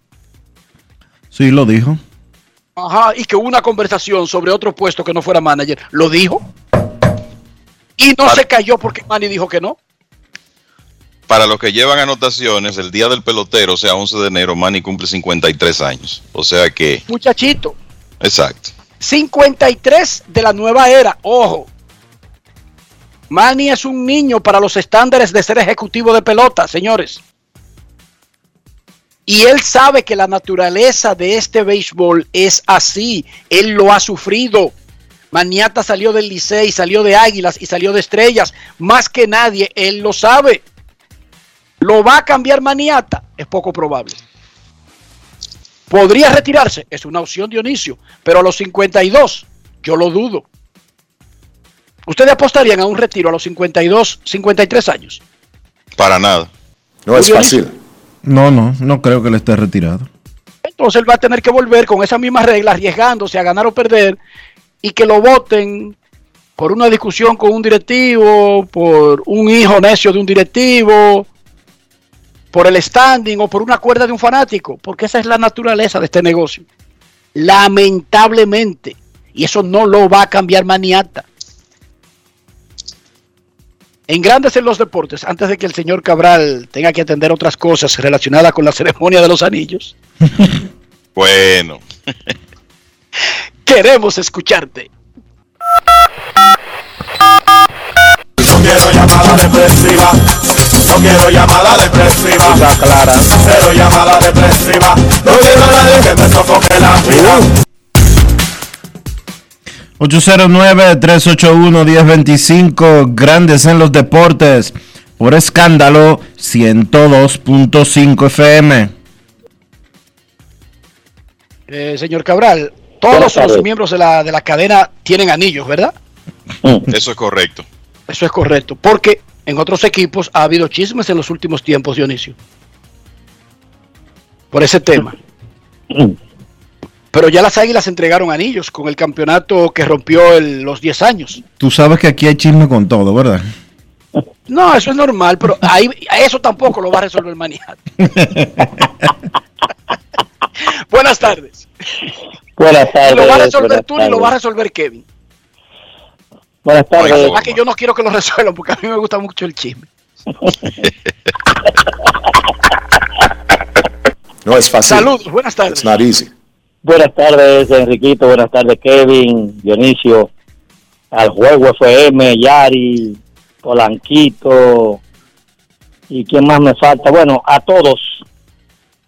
Sí, lo dijo. Ajá, y que hubo una conversación sobre otro puesto que no fuera manager. ¿Lo dijo? Y no se cayó porque Manny dijo que no. Para los que llevan anotaciones, el día del pelotero, o sea, 11 de enero, Manny cumple 53 años. O sea que... Muchachito. Exacto. 53 de la nueva era. Ojo. Manny es un niño para los estándares de ser ejecutivo de pelota, señores. Y él sabe que la naturaleza de este béisbol es así. Él lo ha sufrido. Maniata salió del Licey, salió de Águilas y salió de Estrellas. Más que nadie, él lo sabe. ¿Lo va a cambiar Maniata? Es poco probable. ¿Podría retirarse? Es una opción, Dionisio. Pero a los 52, yo lo dudo. ¿Ustedes apostarían a un retiro a los 52, 53 años? Para nada. No es fácil. No, no, no creo que él esté retirado. Entonces él va a tener que volver con esas mismas reglas, arriesgándose a ganar o perder, y que lo voten por una discusión con un directivo, por un hijo necio de un directivo, por el standing o por una cuerda de un fanático, porque esa es la naturaleza de este negocio. Lamentablemente. Y eso no lo va a cambiar Maniata. En Grandes en los Deportes, antes de que el señor Cabral tenga que atender otras cosas relacionadas con la ceremonia de los anillos. *laughs* bueno. *laughs* Queremos escucharte. No quiero llamada depresiva. No quiero llamada depresiva. clara. Cero llamada depresiva. No quiero nadie que me sofoque la vida. 809-381-1025, Grandes en los Deportes, por escándalo 102.5 FM. Eh, señor Cabral, todos los miembros de la, de la cadena tienen anillos, ¿verdad? *laughs* Eso es correcto. Eso es correcto, porque en otros equipos ha habido chismes en los últimos tiempos, Dionisio. Por ese tema. Pero ya las águilas entregaron anillos con el campeonato que rompió el- los 10 años. Tú sabes que aquí hay chisme con todo, ¿verdad? No, eso es normal, pero ahí, eso tampoco lo va a resolver Maniata. *laughs* Buenas tardes. Buenas Ni tardes. lo va a resolver buenas tú ni lo va a resolver Kevin. Buenas tardes. Además que yo no quiero que lo *laughs* resuelvan porque a mí me gusta mucho el chisme. *laughs* No es fácil. Saludos, buenas tardes. It's not easy. Buenas tardes, Enriquito. Buenas tardes, Kevin, Dionisio. Al juego FM, Yari, Polanquito. ¿Y quién más me falta? Bueno, a todos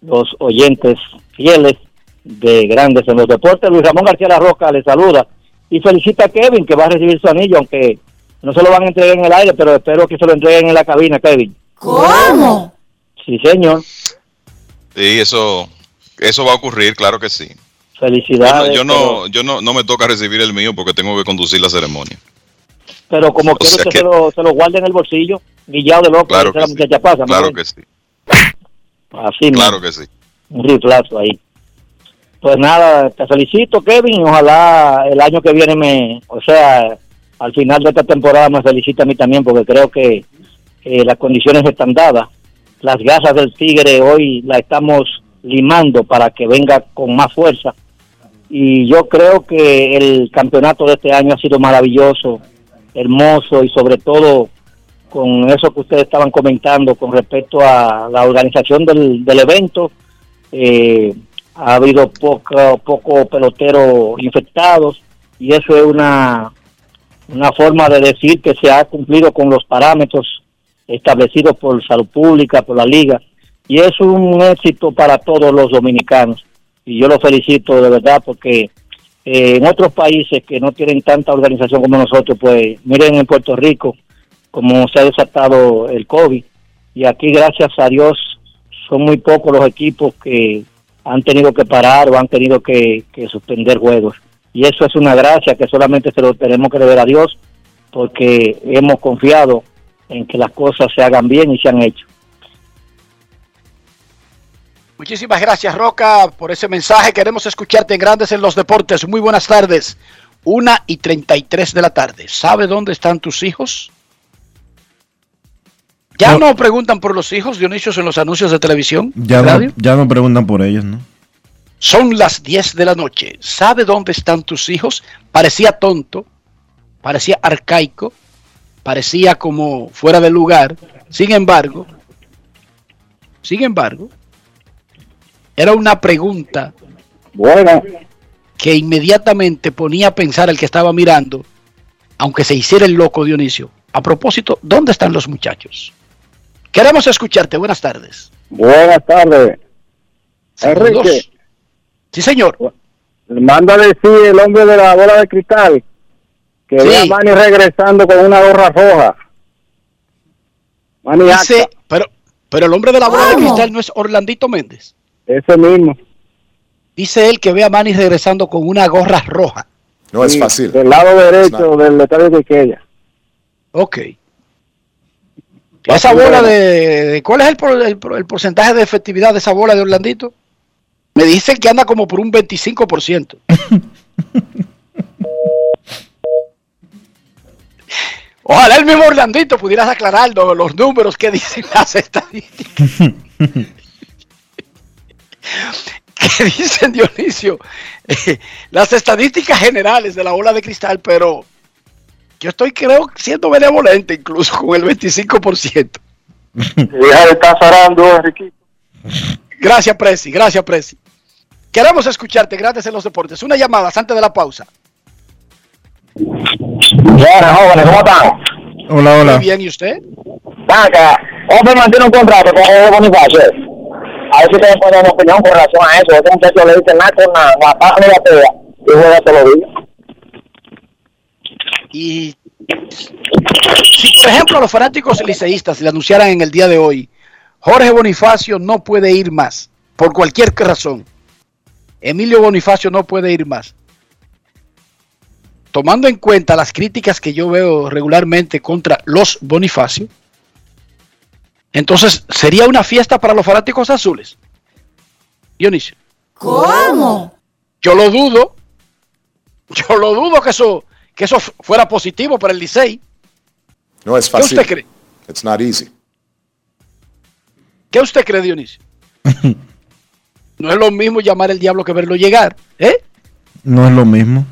los oyentes fieles de Grandes en los Deportes. Luis Ramón García La Roca le saluda y felicita a Kevin que va a recibir su anillo, aunque no se lo van a entregar en el aire, pero espero que se lo entreguen en la cabina, Kevin. ¿Cómo? Sí, señor. Sí, eso, eso va a ocurrir, claro que sí. Felicidades. yo no, yo no, no me toca recibir el mío porque tengo que conducir la ceremonia. pero, como O quiero que, que- se, lo, se lo guarde en el bolsillo, guillado de loco, Claro que la sí. muchacha pasa. ¿no? Claro que sí. Así Claro mismo, que sí. un riflazo ahí. Pues nada, te felicito, Kevin. Ojalá el año que viene me, o sea, al final de esta temporada me felicite a mí también, porque creo que eh, las condiciones están dadas. Las gasas del Tigre hoy la estamos limando para que venga con más fuerza. Y yo creo que el campeonato de este año ha sido maravilloso, hermoso y sobre todo con eso que ustedes estaban comentando con respecto a la organización del, evento. Eh, ha habido poco, poco pelotero infectados y eso es una, una forma de decir que se ha cumplido con los parámetros establecidos por salud pública, por la liga y es un éxito para todos los dominicanos y yo lo felicito de verdad porque eh, en otros países que no tienen tanta organización como nosotros, pues miren en Puerto Rico como se ha desatado el COVID y aquí gracias a Dios son muy pocos los equipos que han tenido que parar o han tenido que, suspender juegos. Y eso es una gracia que solamente se lo tenemos que deber a Dios porque hemos confiado en que las cosas se hagan bien y se han hecho. Muchísimas gracias, Roca, por ese mensaje. Queremos escucharte en Grandes en los Deportes. Muy buenas tardes. Una y 33 de la tarde. ¿Sabe dónde están tus hijos? Ya no, preguntan por los hijos, Dionisio, en los anuncios de televisión, Ya no, ya no preguntan por ellos, ¿no? Son las 10 de la noche. ¿Sabe dónde están tus hijos? Parecía tonto, parecía arcaico, parecía como fuera de lugar. Sin embargo, sin embargo, era una pregunta Buena. que inmediatamente ponía a pensar el que estaba mirando, aunque se hiciera el loco Dionisio. A propósito, ¿dónde están los muchachos? Queremos escucharte. Buenas tardes. Buenas tardes. Saludos. Enrique, Sí, señor. manda a decir el hombre de la bola de cristal que Sí. ve a Manny regresando con una gorra roja. Manny Dice, pero, pero el hombre de la bola de cristal no es Orlandito Méndez. Ese mismo. Dice él que ve a Manny regresando con una gorra roja. No es fácil. Del lado derecho del estadio de Quilla. Ok. Esa bola de, de- ¿Cuál es el, por- el por- el porcentaje de efectividad de esa bola de Orlandito? Me dicen que anda como por un 25%. *laughs* Ojalá el mismo Orlandito pudieras aclararnos los números que dicen las estadísticas. *laughs* *laughs* ¿Qué dicen Dionisio? Eh, las estadísticas generales de la bola de cristal, pero yo estoy creo siendo benevolente incluso con el 25%. Deja de estar zarando, Enriquito. Gracias, Presi, gracias, Presi. Queremos escucharte, grandes en los deportes. Una llamada antes de la pausa. Buenas, jóvenes, ¿cómo están? Hola, hola. Muy bien, ¿y usted? Vaca, Hombre mantiene un contrato con Bonifacio. A ver si ustedes pueden dar una opinión con relación a eso. Ese muchacho le dice nada con nada, la ni la pega. Y. Y si, por ejemplo, los fanáticos liceístas le anunciaran en el día de hoy, Jorge Bonifacio no puede ir más, por cualquier razón. Emilio Bonifacio no puede ir más. Tomando en cuenta las críticas que yo veo regularmente contra los Bonifacio, entonces sería una fiesta para los fanáticos azules. Dionisio. ¿Cómo? Yo lo dudo. Yo lo dudo que eso, que eso fuera positivo para el Licey. No es ¿Qué fácil. usted cree? It's not easy. ¿Qué usted cree, Dionisio? *laughs* No es lo mismo llamar el diablo que verlo llegar, ¿eh? No es lo mismo.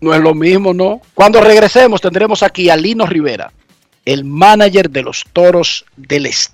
No es lo mismo, ¿no? Cuando regresemos tendremos aquí a Lino Rivera, el manager de los Toros del Este.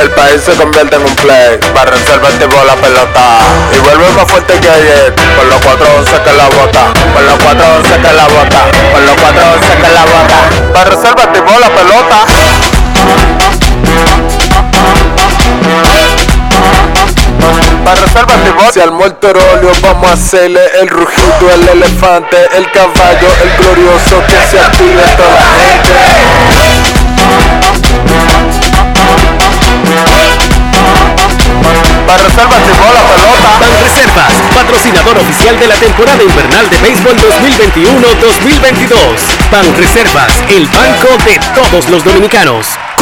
El país se convierte en un play. Para reservar tipo la pelota. Y vuelve más fuerte que ayer. Con los 411 que la bota. Con los 411 que la bota. Con los 411 que la bota. Para reservar tipo la pelota. Para reservar el tipo. Se armó el torolio. Vamos a hacerle el rugido, el elefante, el caballo, el glorioso. Que se active toda la gente. Para reservas y bola pelota. Patrocinador oficial de la temporada invernal de béisbol 2021-2022. Ban Reservas, el banco de todos los dominicanos.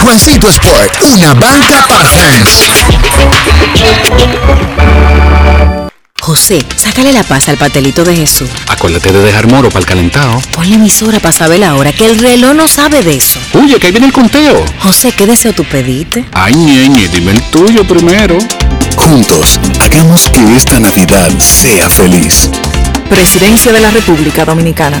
Juancito Sport, una banca para fans. José, sácale la paz al pastelito de Jesús. Acuérdate de dejar moro para el calentado. Ponle emisora para saber la hora, que el reloj no sabe de eso. Oye, que ahí viene el conteo. José, ¿qué deseo tú pediste? Ay, ñeñe, dime el tuyo primero. Juntos, hagamos que esta Navidad sea feliz. Presidencia de la República Dominicana.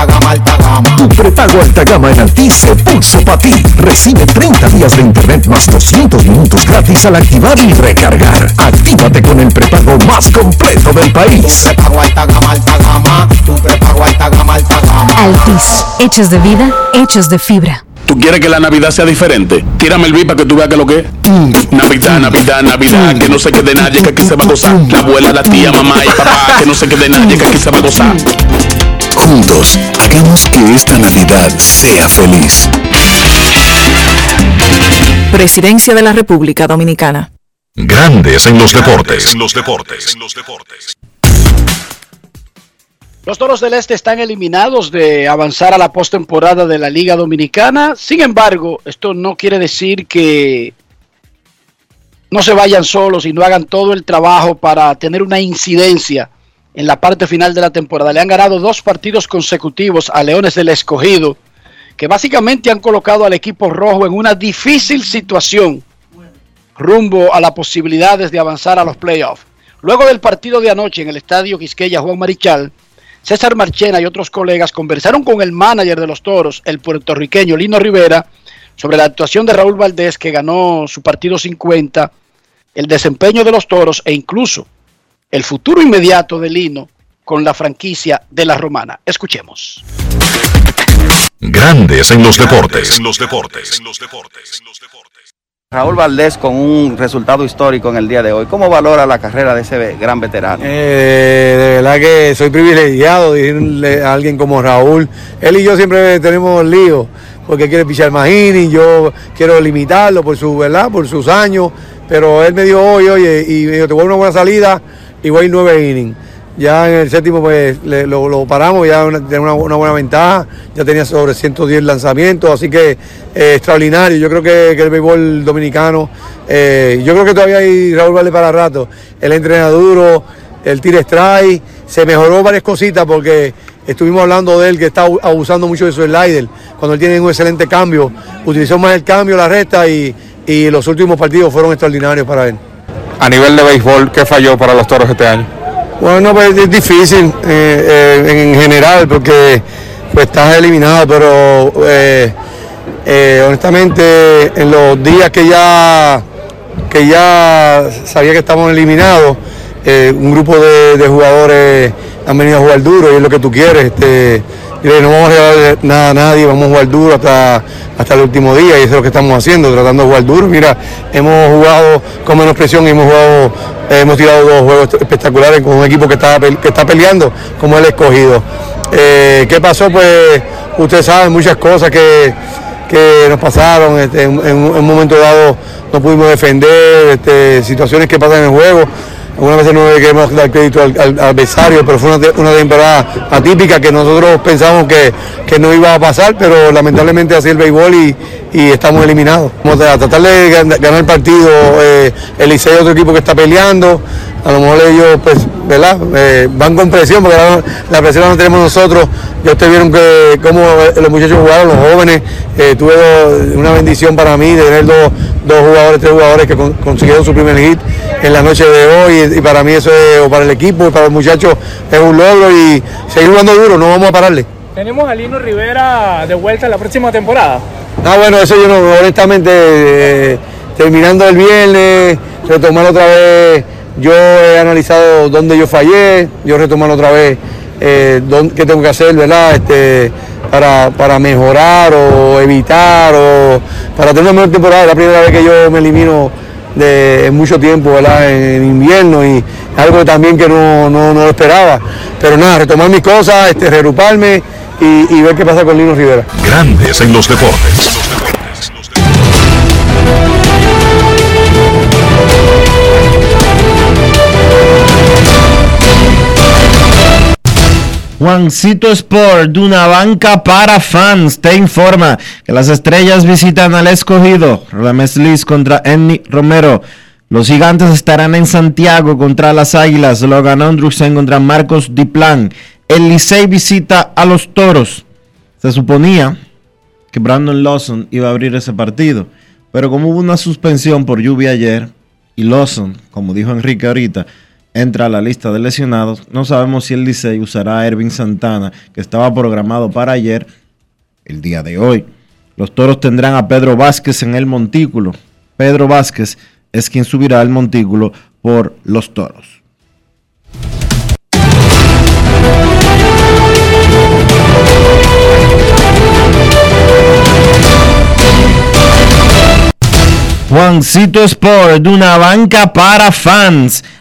alta gama. Tu prepago alta gama en Altis se puso para ti. Recibe 30 días de internet más 200 minutos gratis al activar y recargar. Actívate con el prepago más completo del país. Tu prepago alta gama, alta gama. Tu prepago alta gama, alta gama. Altis, hechos de vida, hechos de fibra. ¿Tú quieres que la Navidad sea diferente? Tírame el beat para que tú veas que lo que es. Navidad, Navidad, Navidad, que no se quede nadie, que aquí se va a gozar. La abuela, la tía, mamá y papá, que no se quede nadie, que aquí se va a gozar. Juntos, hagamos que esta Navidad sea feliz. Presidencia de la República Dominicana. Grandes en los deportes. los deportes. los deportes. Los Toros del Este están eliminados de avanzar a la postemporada de la Liga Dominicana. Sin embargo, esto no quiere decir que no se vayan solos y no hagan todo el trabajo para tener una incidencia en la parte final de la temporada. Le han ganado dos partidos consecutivos a Leones del Escogido, que básicamente han colocado al equipo rojo en una difícil situación rumbo a las posibilidades de avanzar a los playoffs. Luego del partido de anoche en el estadio Quisqueya Juan Marichal, César Marchena y otros colegas conversaron con el manager de los toros, el puertorriqueño Lino Rivera, sobre la actuación de Raúl Valdés, que ganó su partido 50, el desempeño de los toros e incluso el futuro inmediato de Lino con la franquicia de la Romana. Escuchemos. Grandes en los deportes. En los deportes. Raúl Valdés con un resultado histórico en el día de hoy. ¿Cómo valora la carrera de ese gran veterano? Eh, de verdad que soy privilegiado de irle a alguien como Raúl. Él y yo siempre tenemos líos porque quiere pichar más innings, yo quiero limitarlo por su verdad, por sus años, pero él me dijo hoy, oye, y me dijo, te voy a una buena salida ir nueve innings. Ya en el séptimo pues lo, paramos, ya una- tenía una, buena ventaja, ya tenía sobre 110 lanzamientos, así que eh, extraordinario. Yo creo que, el béisbol dominicano, eh, yo creo que todavía hay Raúl Vale para rato. El entrena duro, el tira strike, se mejoró varias cositas porque estuvimos hablando de él que está abu- abusando mucho de su slider. Cuando él tiene un excelente cambio, utilizó más el cambio, la recta y los últimos partidos fueron extraordinarios para él. A nivel de béisbol, ¿qué falló para los toros este año? Bueno, pues es difícil eh, eh, en general porque pues estás eliminado, pero eh, honestamente en los días que ya que ya sabía que estamos eliminados, un grupo de, de jugadores han venido a jugar duro y es lo que tú quieres. Este, y no vamos a regalar nada a nadie, vamos a jugar duro hasta, hasta el último día y eso es lo que estamos haciendo, tratando de jugar duro. Mira, hemos jugado con menos presión y hemos jugado, eh, hemos tirado dos juegos espectaculares con un equipo que está, que está peleando como el escogido. Eh, ¿Qué pasó? Pues ustedes saben muchas cosas que, que nos pasaron, este, en un momento dado no pudimos defender, este, situaciones que pasan en el juego. Algunas veces no le queremos dar crédito al, al- adversario, pero fue una, una temporada atípica que nosotros pensamos que, que no iba a pasar, pero lamentablemente así el béisbol y, y estamos eliminados. Vamos a tratar de gan- ganar el partido, eh, el Licey es otro equipo que está peleando, a lo mejor ellos, pues, ¿verdad? Eh, van con presión, porque la, presión la tenemos nosotros. Ya ustedes vieron que cómo los muchachos jugaron, los jóvenes. Eh, tuve una bendición para mí de tener dos, dos jugadores, tres jugadores que con- consiguieron su primer hit en la noche de hoy. Y, para mí eso es, o para el equipo, y para los muchachos, es un logro y seguir jugando duro, no vamos a pararle. Tenemos a Lino Rivera de vuelta la próxima temporada. Ah, bueno, eso yo no, honestamente, eh, terminando el viernes, retomar otra vez, yo he analizado dónde yo fallé, yo retomar otra vez eh, dónde- qué tengo que hacer, ¿verdad? Este, para, para mejorar o evitar o para tener una mejor temporada. Es la primera vez que yo me elimino de mucho tiempo, ¿verdad? En, invierno y algo también que no, no, no lo esperaba. Pero nada, retomar mis cosas, este, reagruparme y, y ver qué pasa con Lino Rivera. Grandes en los deportes. Juancito Sport, de una banca para fans, te informa que las estrellas visitan al escogido. Rames Liz contra Enny Romero. Los gigantes estarán en Santiago contra las Águilas. Logan Andrusen contra Marcos Diplan. El Licey visita a los Toros. Se suponía que Brandon Lawson iba a abrir ese partido. Pero como hubo una suspensión por lluvia ayer y Lawson, como dijo Enrique ahorita, entra a la lista de lesionados, no sabemos si el Licey usará a Ervin Santana, que estaba programado para ayer, el día de hoy. Los toros tendrán a Pedro Vázquez en el montículo. Pedro Vázquez es quien subirá al montículo por los toros. Juancito Sport, una banca para fans,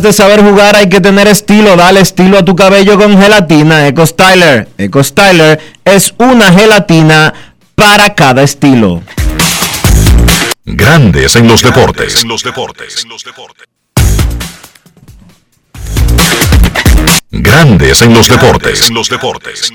de saber jugar hay que tener estilo. Dale estilo a tu cabello con gelatina Eco Styler. Eco Styler es una gelatina para cada estilo. Grandes en los deportes. En los deportes. Grandes en los deportes. En los deportes. En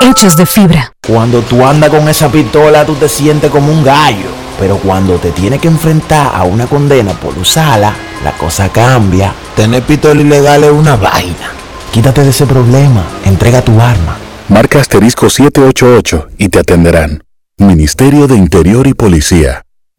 hechos de fibra. Cuando tú andas con esa pistola, tú te sientes como un gallo. Pero cuando te tienes que enfrentar a una condena por usarla, la cosa cambia. Tener pistola ilegal es una vaina. Quítate de ese problema. Entrega tu arma. Marca asterisco 788 y te atenderán. Ministerio de Interior y Policía.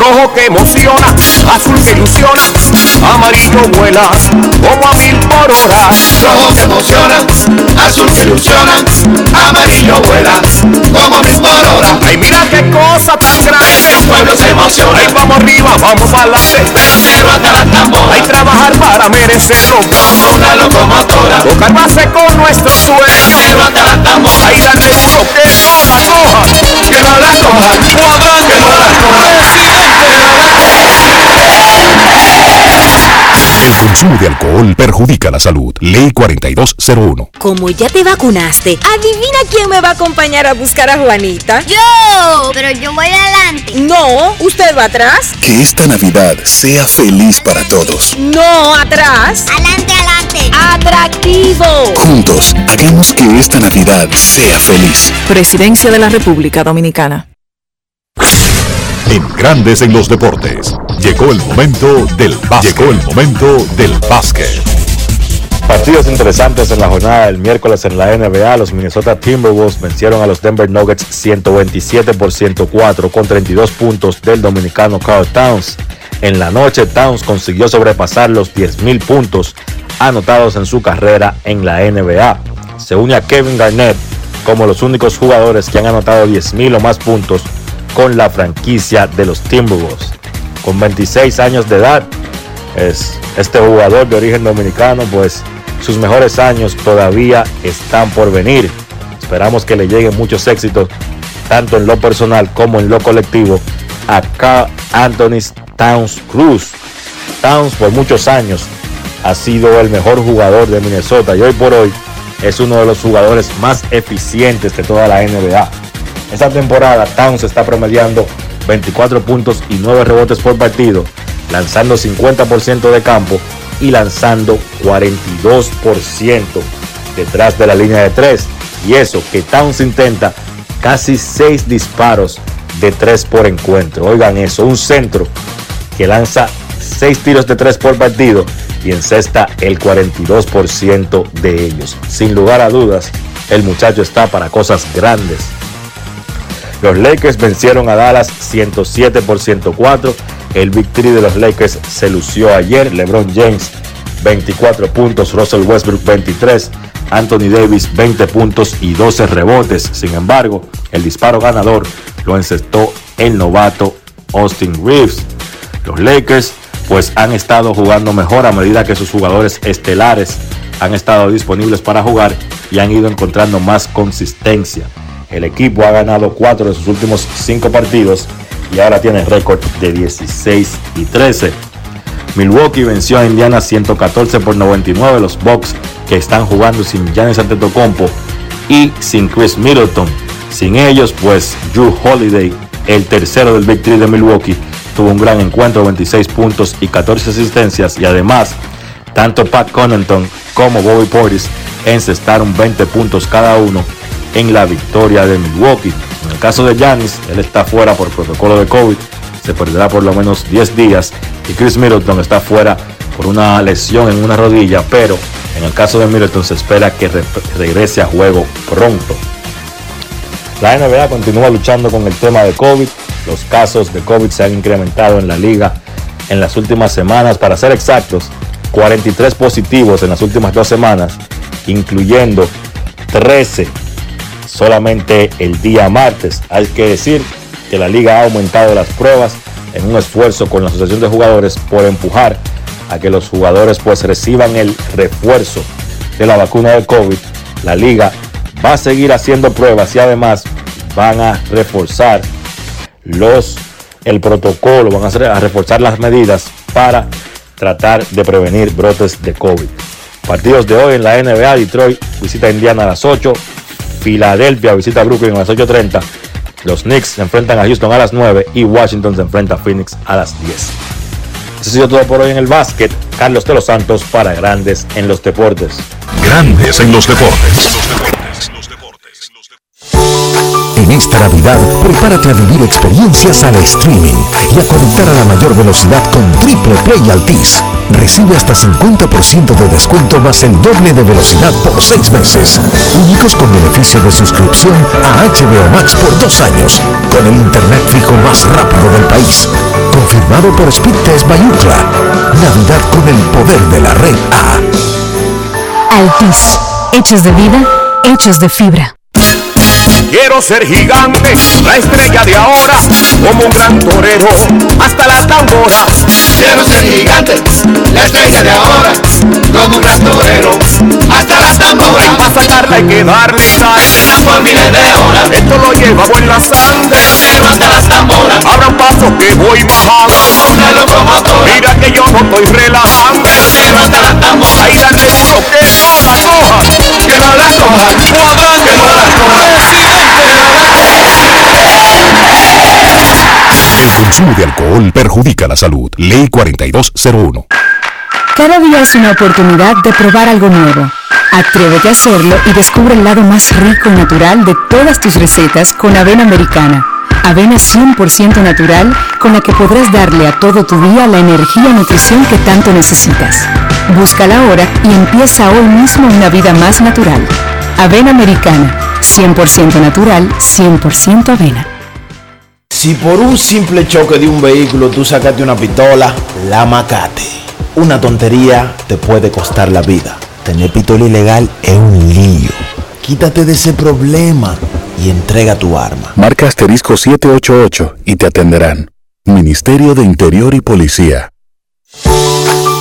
Rojo que emociona, azul que ilusiona, amarillo vuela como a mil por hora. Rojo que emociona, azul que ilusiona, amarillo vuela como a mil por hora. Ay, mira qué cosa tan grande. El pueblo se emociona. Ay, vamos arriba, vamos para adelante. Pero hasta la tambora. Hay trabajar para merecerlo. Como una locomotora. Tocar base con nuestro sueño. Pero hasta la tambora. Ay, darle duro que no la coja. El consumo de alcohol perjudica la salud. Ley 4201. Como ya te vacunaste, adivina quién me va a acompañar a buscar a Juanita. Yo, pero yo voy adelante. No, usted va atrás. Que esta Navidad sea feliz para todos. No, atrás. Adelante, adelante. Atractivo. Juntos, hagamos que esta Navidad sea feliz. Presidencia de la República Dominicana. En Grandes en los Deportes. Llegó el momento del básquet. Llegó el momento del básquet. Partidos interesantes en la jornada del miércoles en la NBA. Los Minnesota Timberwolves vencieron a los Denver Nuggets 127 por 104 con 32 puntos del dominicano Carl Towns. En la noche, Towns consiguió sobrepasar los 10.000 puntos anotados en su carrera en la NBA. Se une a Kevin Garnett como los únicos jugadores que han anotado 10.000 o más puntos con la franquicia de los Timberwolves. Con 26 años de edad, es este jugador de origen dominicano, pues sus mejores años todavía están por venir. Esperamos que le lleguen muchos éxitos, tanto en lo personal como en lo colectivo, a Anthony Towns Cruz. Towns por muchos años ha sido el mejor jugador de Minnesota y hoy por hoy es uno de los jugadores más eficientes de toda la NBA. Esta temporada Towns está promediando 24 puntos y 9 rebotes por partido, lanzando 50% de campo y lanzando 42% detrás de la línea de 3. Y eso que Towns intenta casi 6 disparos de 3 por encuentro. Oigan eso, un centro que lanza 6 tiros de 3 por partido y encesta el 42% de ellos. Sin lugar a dudas, el muchacho está para cosas grandes. Los Lakers vencieron a Dallas 107 por 104. El victory de los Lakers se lució ayer. LeBron James 24 puntos, Russell Westbrook 23, Anthony Davis 20 puntos y 12 rebotes. Sin embargo, el disparo ganador lo encestó el novato Austin Reeves. Los Lakers pues han estado jugando mejor a medida que sus jugadores estelares han estado disponibles para jugar y han ido encontrando más consistencia. El equipo ha ganado 4 de sus últimos 5 partidos y ahora tiene récord de 16 y 13. Milwaukee venció a Indiana 114 por 99. Los Bucks que están jugando sin Giannis Antetokounmpo y sin Chris Middleton. Sin ellos, pues Drew Holiday, el tercero del Big Three de Milwaukee, tuvo un gran encuentro, 26 puntos y 14 asistencias. Y además, tanto Pat Connaughton como Bobby Portis encestaron 20 puntos cada uno en la victoria de Milwaukee. En el caso de Giannis, él está fuera por protocolo de COVID, se perderá por lo menos 10 días. Y Chris Middleton está fuera por una lesión en una rodilla, pero en el caso de Middleton se espera que re regrese a juego pronto. La NBA continúa luchando con el tema de COVID. Los casos de COVID se han incrementado en la liga en las últimas semanas. Para ser exactos, 43 positivos en las últimas dos semanas, incluyendo 13 solamente el día martes. Hay que decir que la liga ha aumentado las pruebas en un esfuerzo con la asociación de jugadores por empujar a que los jugadores pues reciban el refuerzo de la vacuna de COVID. La liga va a seguir haciendo pruebas y además van a reforzar los el protocolo, van a, hacer, a reforzar las medidas para tratar de prevenir brotes de COVID. Partidos de hoy en la NBA, Detroit visita Indiana a las 8, Filadelfia visita Brooklyn a las 8.30, los Knicks se enfrentan a Houston a las 9 y Washington se enfrenta a Phoenix a las 10. Eso ha sido todo por hoy en el básquet. Carlos de los Santos para Grandes en los Deportes. Grandes en los deportes. En esta Navidad, prepárate a vivir experiencias al streaming y a conectar a la mayor velocidad con Triple Play Altis. Recibe hasta 50% de descuento más el doble de velocidad por 6 meses. Únicos con beneficio de suscripción a HBO Max por 2 años, con el internet fijo más rápido del país. Confirmado por Speed Test by Ookla. Navidad con el poder de la red A. Altis, hechos de vida, hechos de fibra. Quiero ser gigante, la estrella de ahora, como un gran torero, hasta las tamboras. Quiero ser gigante, la estrella de ahora, como un gran torero, hasta las tamboras. Para sacarla hay que darle sal, por miles de horas. Esto lo llevamos en la sangre, pero hasta las tamboras. Abran paso que voy bajando, como una locomotora. Mira que yo no estoy relajando, pero hasta las tamboras. Ahí dale duro que no la coja, que no la coja, que no la coja. El consumo de alcohol perjudica la salud. Ley 4201. Cada día es una oportunidad de probar algo nuevo. Atrévete a hacerlo y descubre el lado más rico y natural de todas tus recetas con avena americana. Avena 100% natural con la que podrás darle a todo tu día la energía y nutrición que tanto necesitas. Búscala ahora y empieza hoy mismo una vida más natural. Avena americana, 100% natural, 100% avena. Si por un simple choque de un vehículo tú sacaste una pistola, la macate. Una tontería te puede costar la vida. Tener pistola ilegal es un lío. Quítate de ese problema y entrega tu arma. Marca asterisco 788 y te atenderán. Ministerio de Interior y Policía.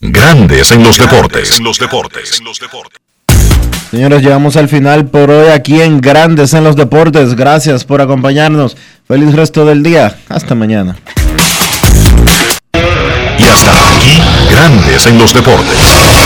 Grandes en los deportes. los deportes. Señores, llegamos al final por hoy aquí en Grandes en los Deportes. Gracias por acompañarnos. Feliz resto del día. Hasta mañana. Y hasta aquí, Grandes en los Deportes.